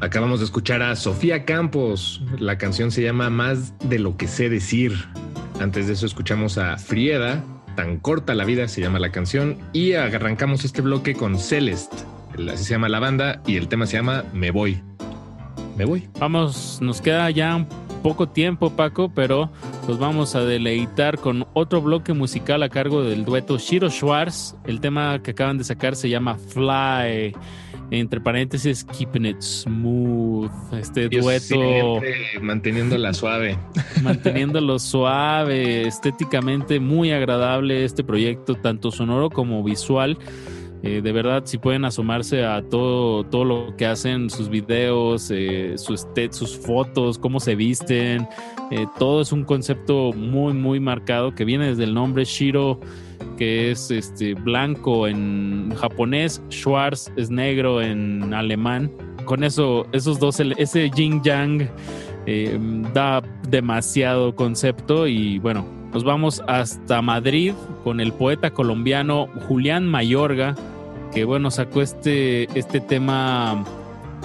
Speaker 20: Acabamos de escuchar a Sofía Campos. La canción se llama Más de lo que sé decir. Antes de eso escuchamos a Frieda. Tan corta la vida se llama la canción. Y arrancamos este bloque con Celeste. El- Así se llama la banda y el tema se llama Me voy. Me voy.
Speaker 19: Vamos, nos queda ya un poco tiempo, Paco, pero nos vamos a deleitar con otro bloque musical a cargo del dueto Shiro Schwartz. El tema que acaban de sacar se llama Fly. Entre paréntesis, Keeping It Smooth. Este
Speaker 20: Yo
Speaker 19: dueto
Speaker 20: manteniéndola suave.
Speaker 19: manteniéndolo suave, estéticamente muy agradable este proyecto, tanto sonoro como visual. Eh, de verdad, si pueden asomarse a todo, todo lo que hacen, sus videos, eh, sus fotos, cómo se visten, eh, todo es un concepto muy, muy marcado que viene desde el nombre Shiro, que es este blanco en japonés, Schwarz es negro en alemán. Con eso, esos dos, ese yin yang eh, da demasiado concepto y bueno, nos vamos hasta Madrid con el poeta colombiano Julián Mayorga, que bueno, sacó este, este tema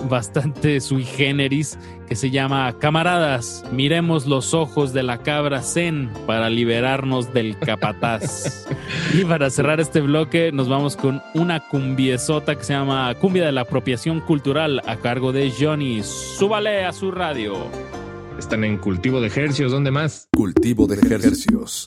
Speaker 19: bastante sui generis que se llama Camaradas, miremos los ojos de la cabra Zen para liberarnos del capataz. y para cerrar este bloque nos vamos con una cumbiesota que se llama Cumbia de la Apropiación Cultural a cargo de Johnny. Súbale a su radio.
Speaker 20: Están en Cultivo de Hercios. ¿Dónde más?
Speaker 21: Cultivo de hercios.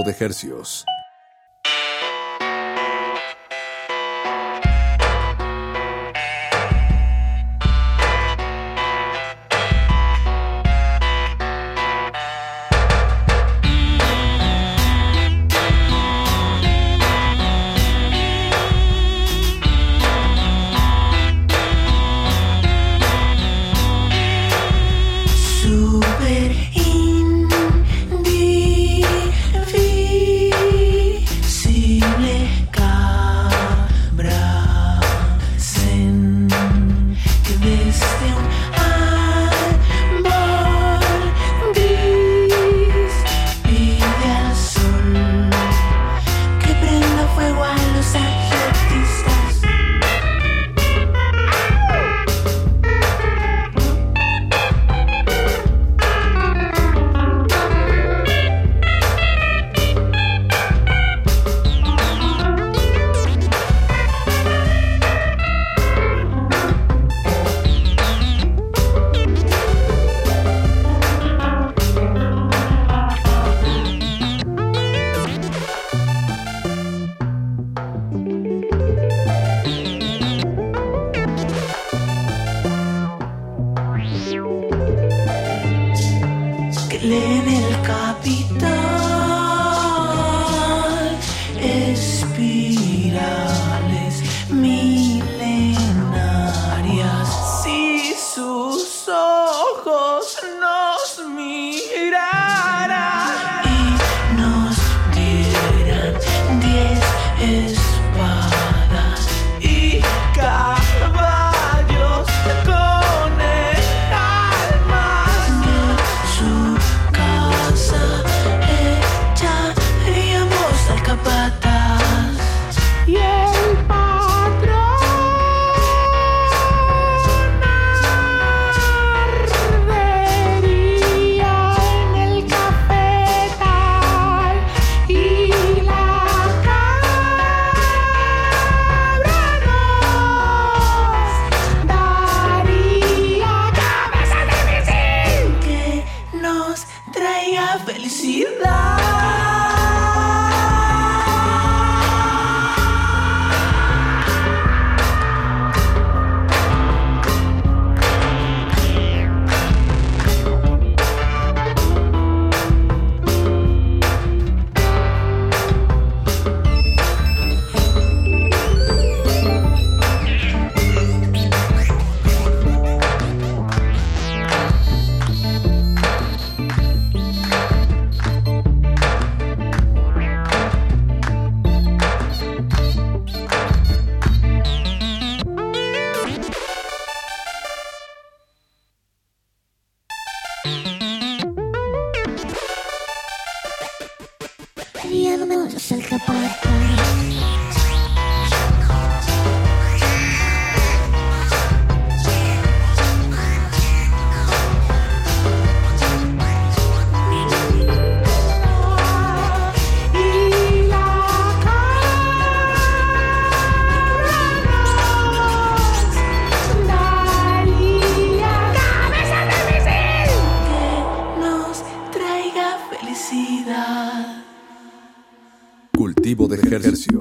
Speaker 27: De Hercios.
Speaker 28: Cultivo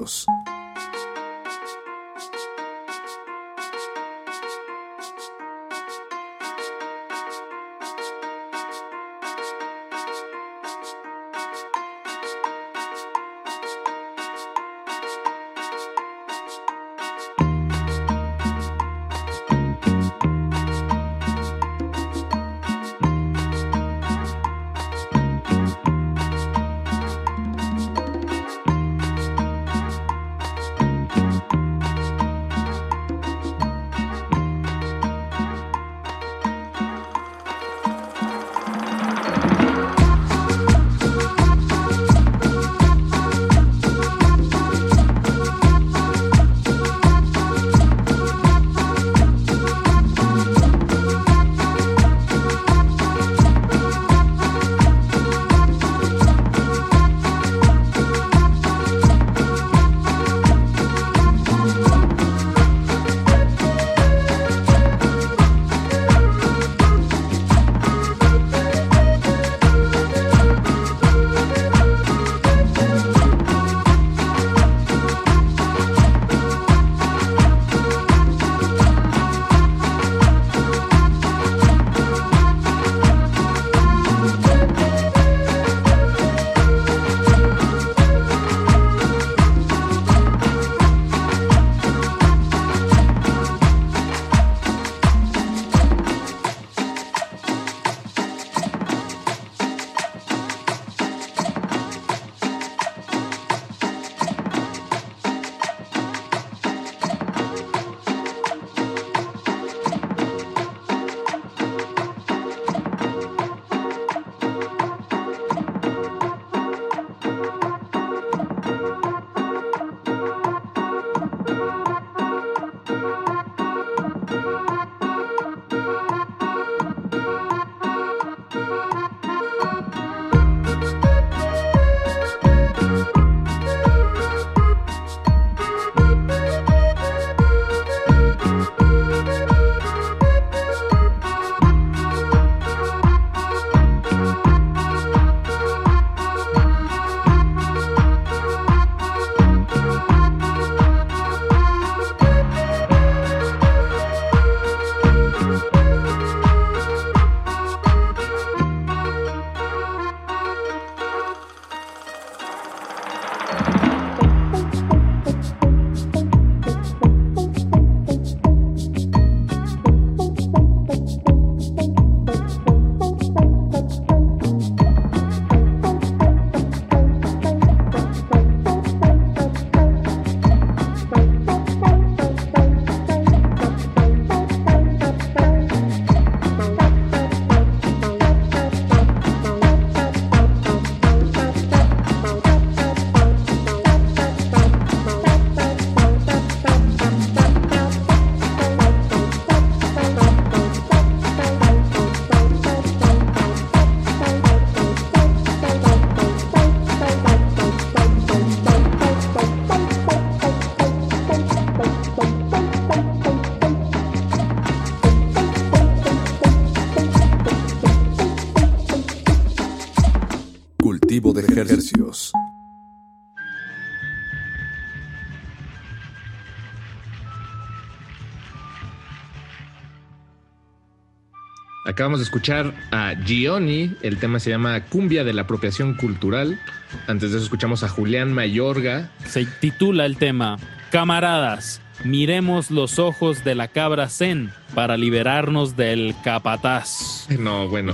Speaker 20: Acabamos de escuchar a Gioni, el tema se llama Cumbia de la apropiación cultural. Antes de eso escuchamos a Julián Mayorga.
Speaker 19: Se titula el tema Camaradas, miremos los ojos de la cabra Zen para liberarnos del capataz.
Speaker 20: No, bueno.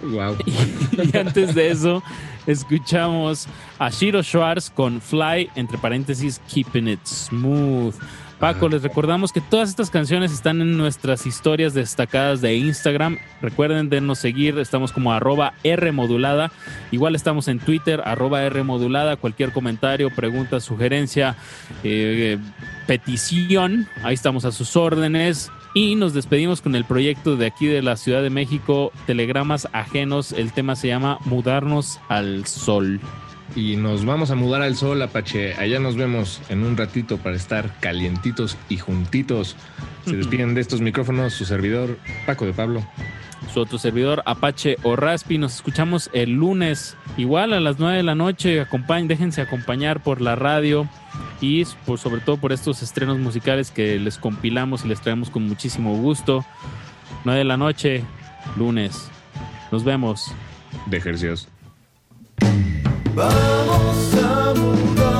Speaker 20: Wow.
Speaker 19: Y antes de eso, escuchamos a Shiro Schwartz con Fly, entre paréntesis, Keeping It Smooth. Paco, les recordamos que todas estas canciones están en nuestras historias destacadas de Instagram. Recuerden denos seguir, estamos como arroba R modulada. Igual estamos en Twitter, arroba R modulada. Cualquier comentario, pregunta, sugerencia, eh, petición, ahí estamos a sus órdenes. Y nos despedimos con el proyecto de aquí de la Ciudad de México, Telegramas Ajenos. El tema se llama Mudarnos al Sol.
Speaker 20: Y nos vamos a mudar al sol, Apache. Allá nos vemos en un ratito para estar calientitos y juntitos. Se despiden de estos micrófonos su servidor, Paco de Pablo.
Speaker 19: Su otro servidor, Apache o Raspi. Nos escuchamos el lunes, igual a las 9 de la noche. Acompañ, déjense acompañar por la radio y por, sobre todo por estos estrenos musicales que les compilamos y les traemos con muchísimo gusto. 9 de la noche, lunes. Nos vemos.
Speaker 20: De ejercicios.
Speaker 29: Vamos a mudarnos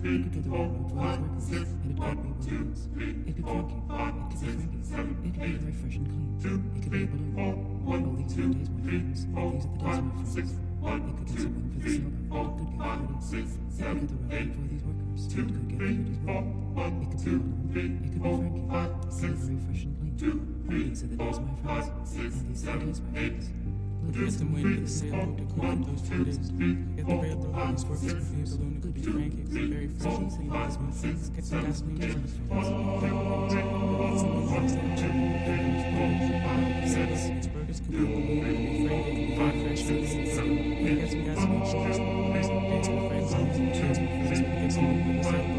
Speaker 30: It could do the railroad, twelve circles, and it could be balloons. It could drink you, it could be fragrance, it could be very fresh and clean. It could be a balloon. Oh, these are days, my friends. These are the days, my friends. It could get someone for the silver, it could get pretty. It could get the railroad for these workers, it could get beauty's work. It could be a balloon, it could be Frankie, it could be very fresh and clean. Oh, these are the days, my friends. Oh, these are the days, my friends. Looking at the wind of the sailboat that cooled those few days. Yet the red balloons were for me, balloon very fresh me to the fence. Someone they
Speaker 3: could be
Speaker 31: very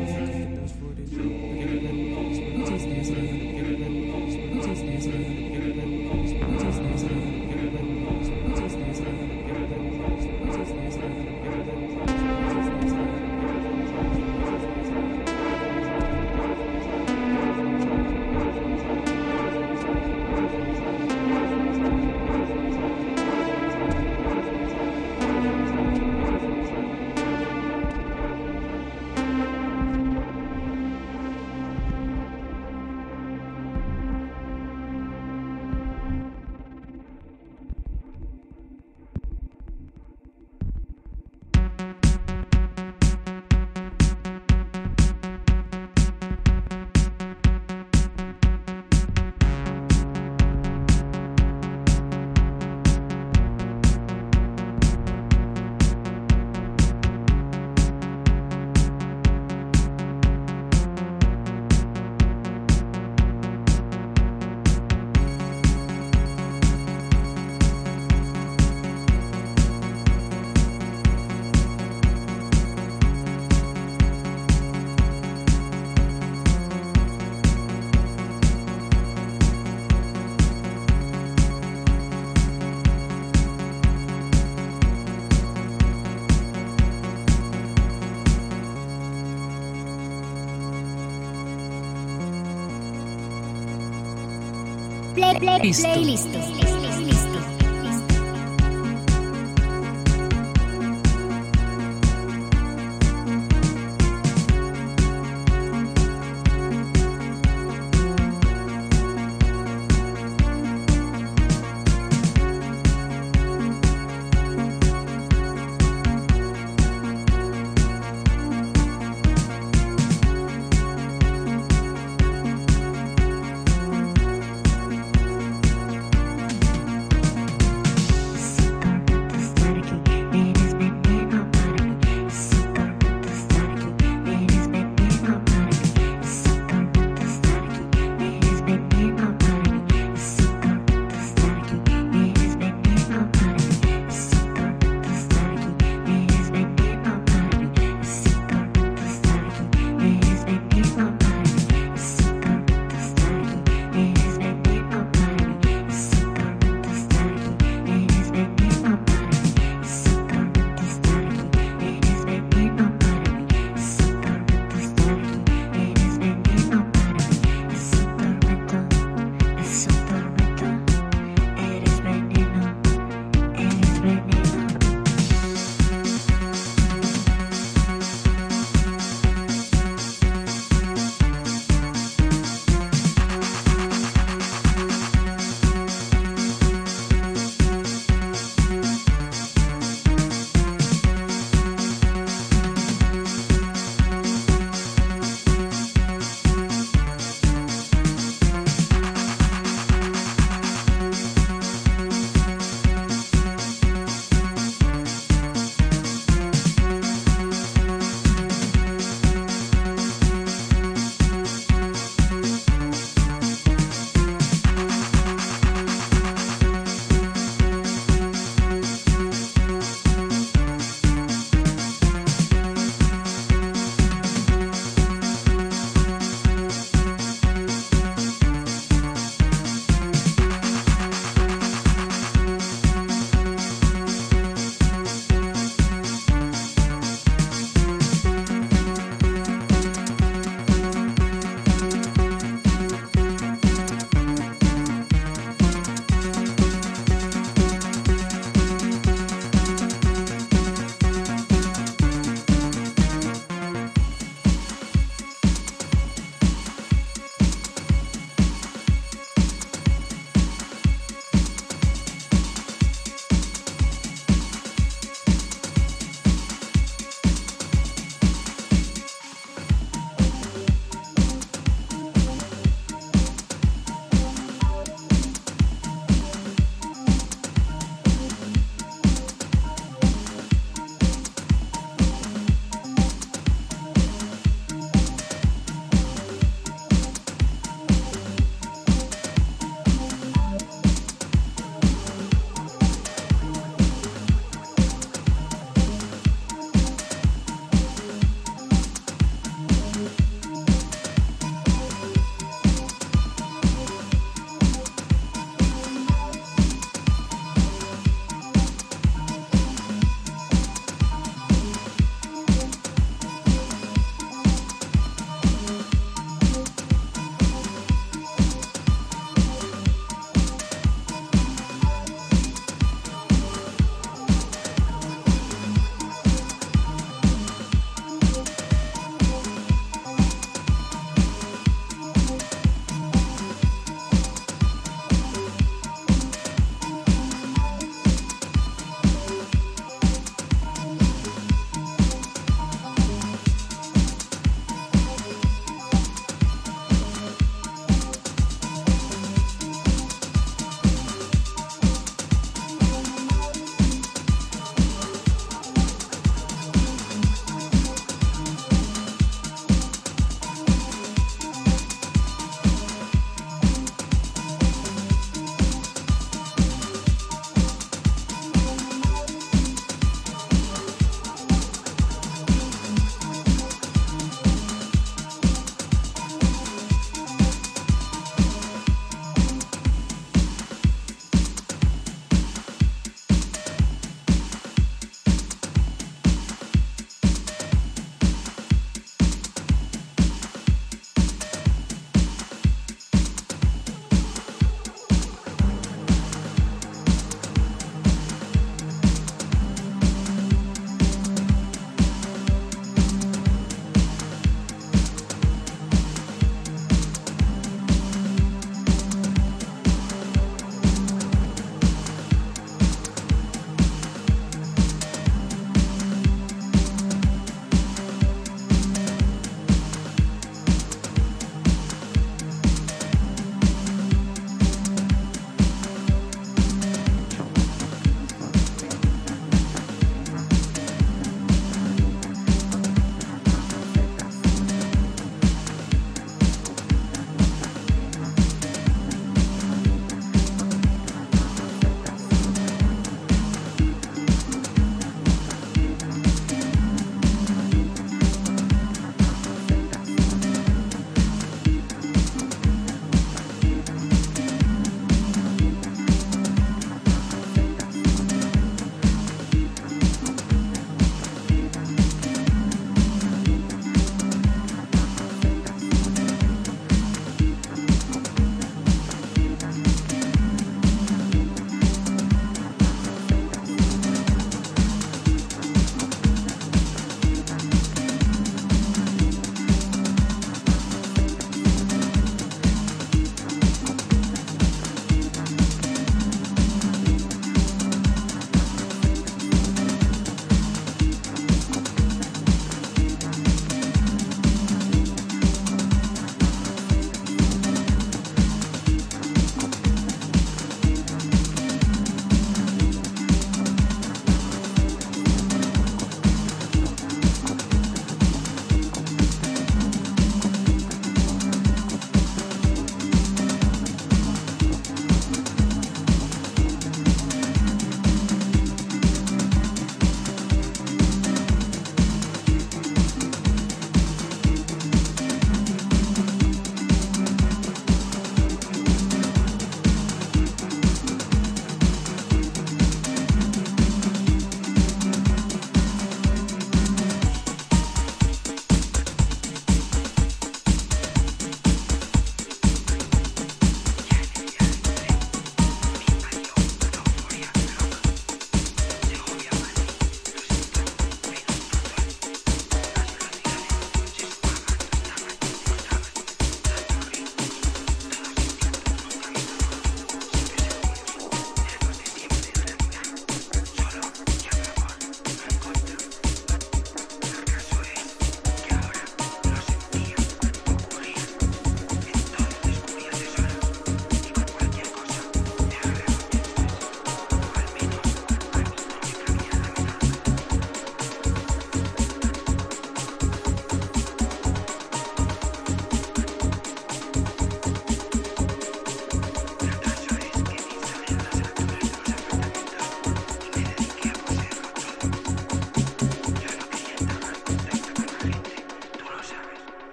Speaker 3: playlist.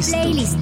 Speaker 3: Playlist.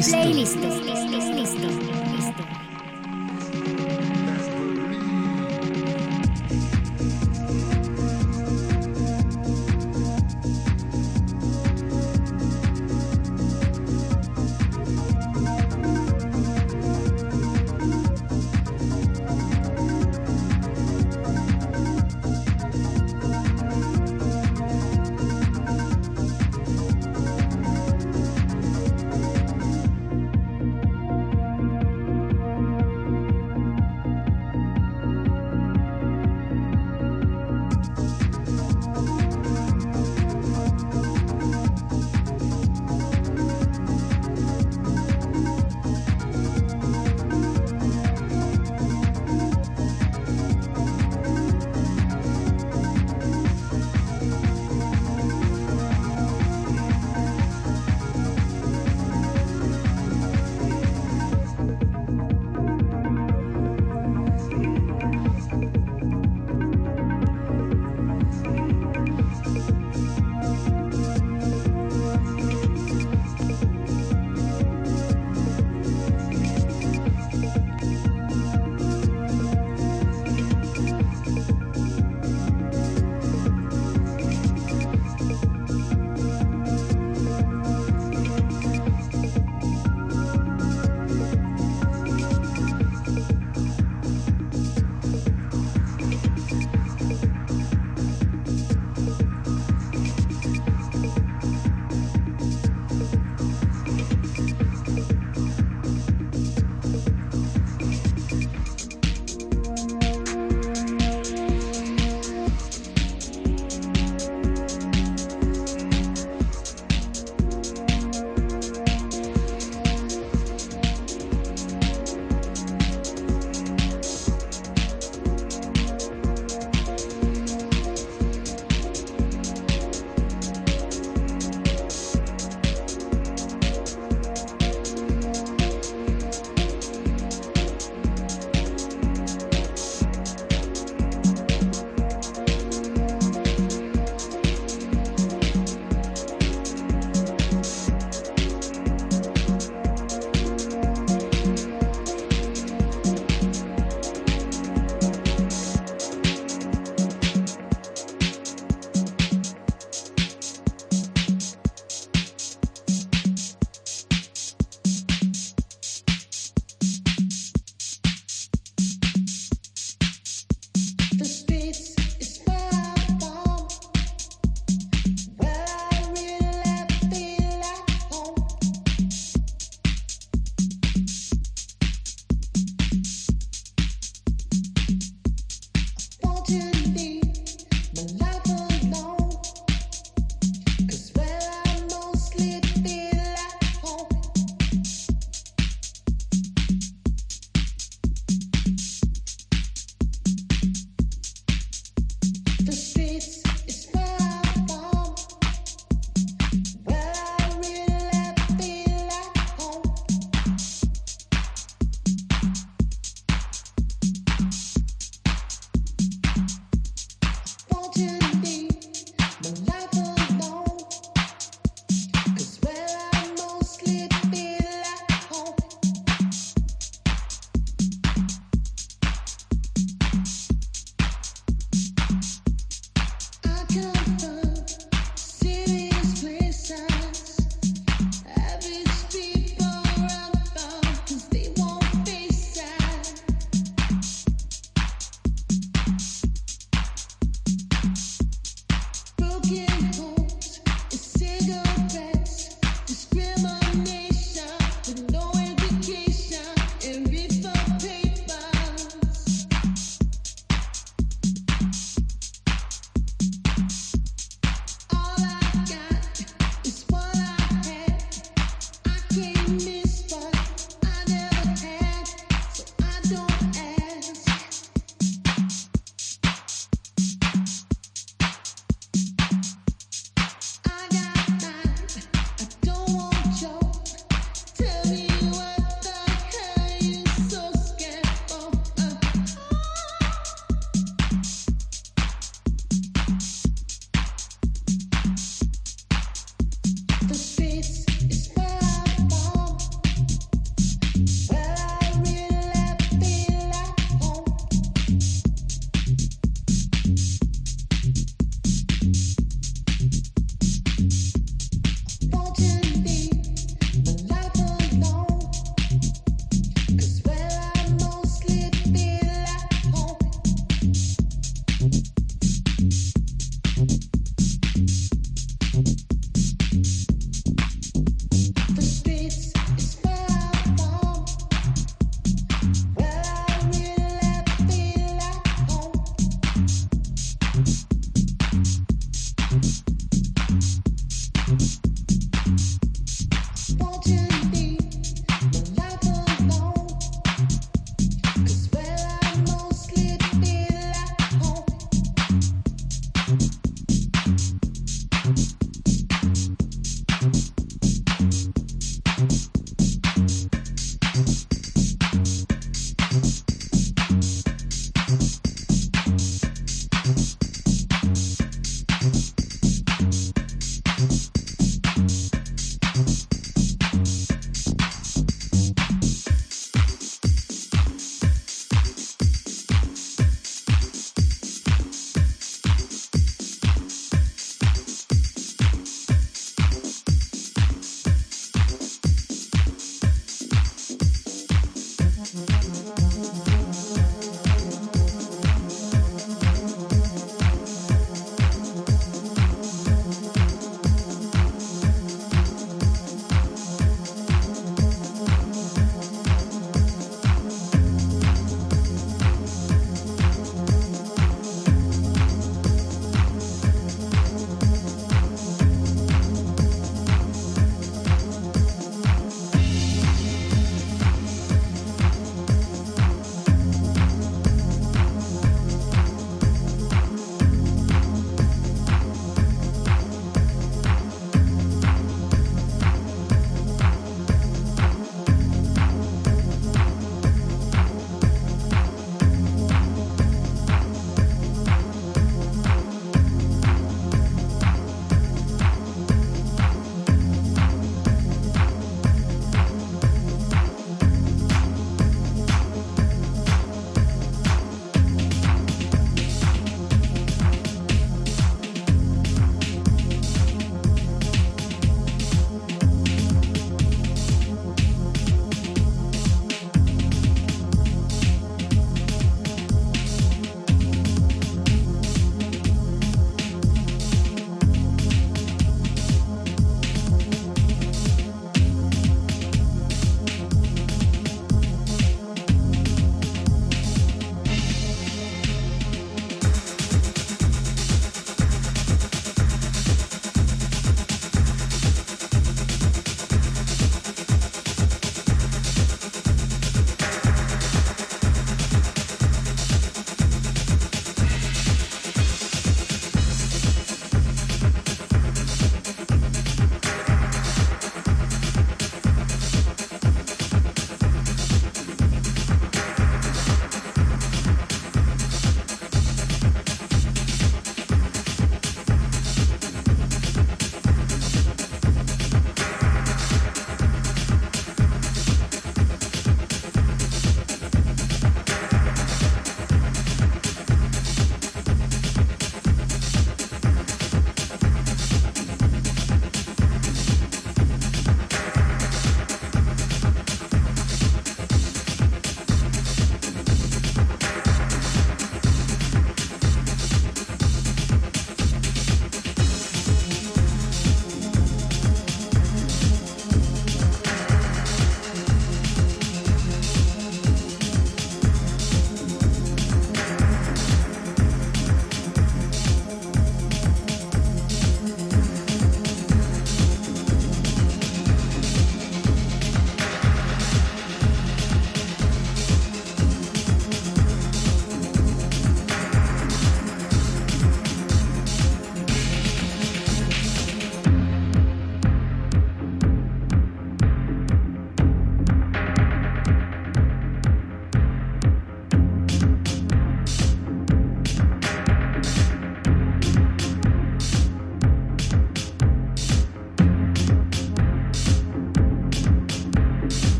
Speaker 3: Playlist.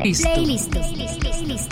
Speaker 32: Play, play,
Speaker 33: Listo.
Speaker 32: playlist.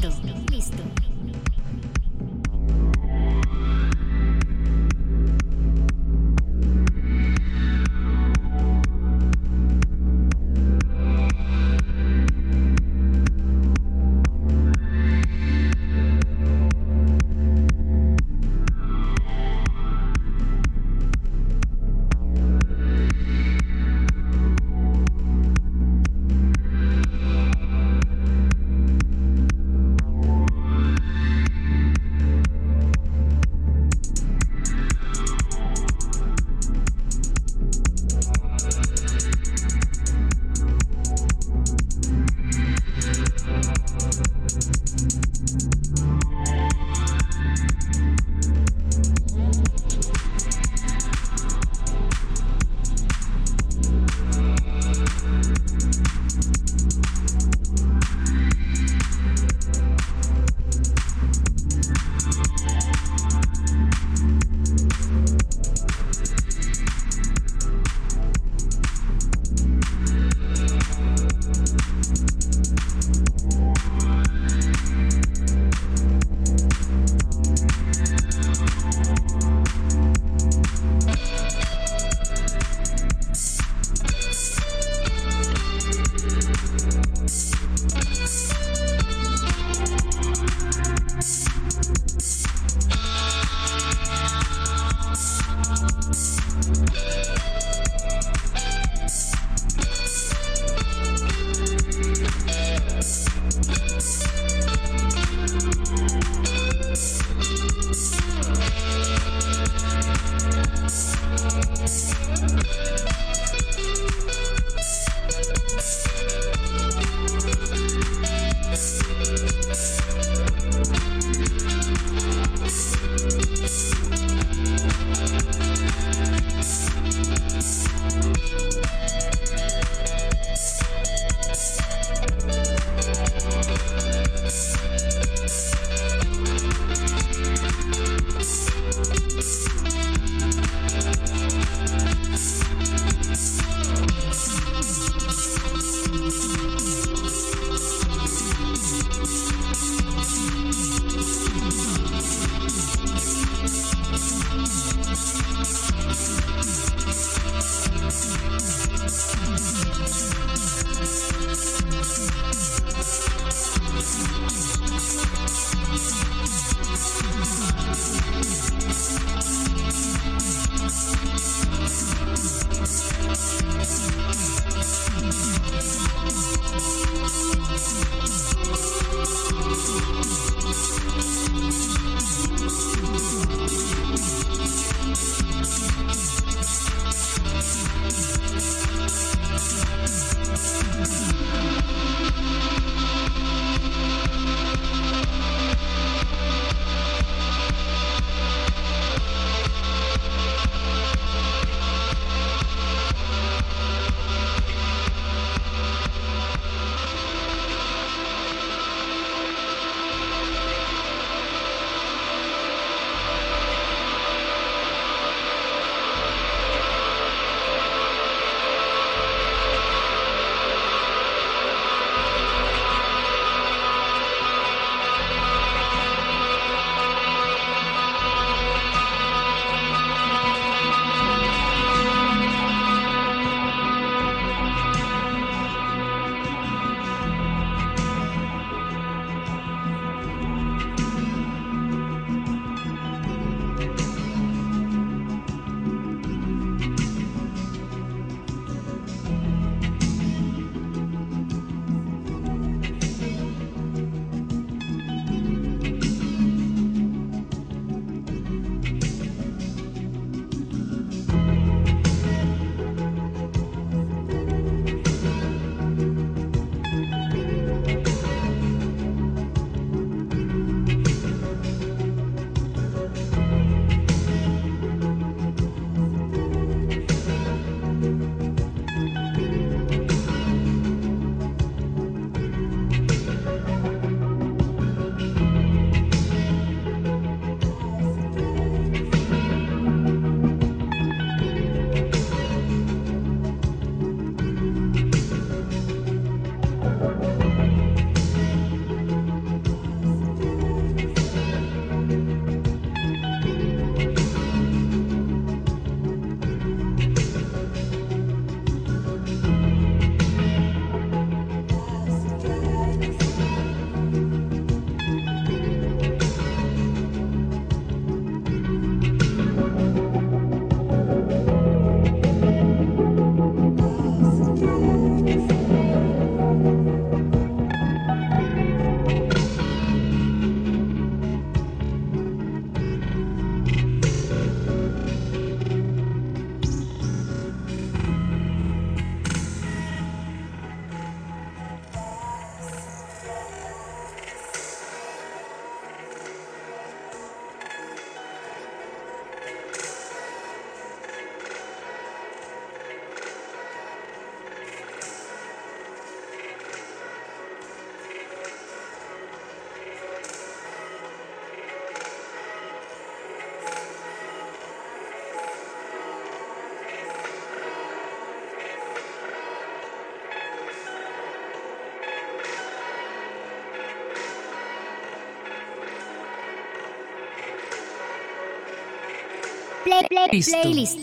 Speaker 32: play, play,
Speaker 33: playlist.
Speaker 32: Playlist.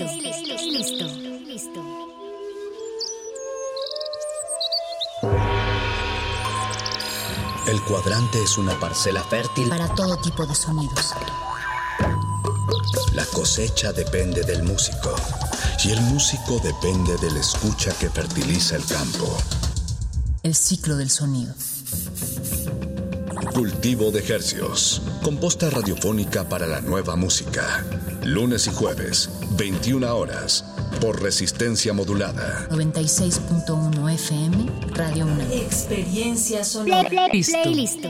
Speaker 32: Listo.
Speaker 28: El cuadrante es una parcela fértil
Speaker 32: para todo tipo de sonidos.
Speaker 28: La cosecha depende del músico y el músico depende del escucha que fertiliza el campo.
Speaker 32: El ciclo del sonido.
Speaker 28: Cultivo de Hercios. Composta radiofónica para la nueva música. Lunes y jueves, 21 horas, por resistencia modulada.
Speaker 32: 96.1 FM, Radio 1.
Speaker 33: Experiencia sonora.
Speaker 32: Play, play, listo.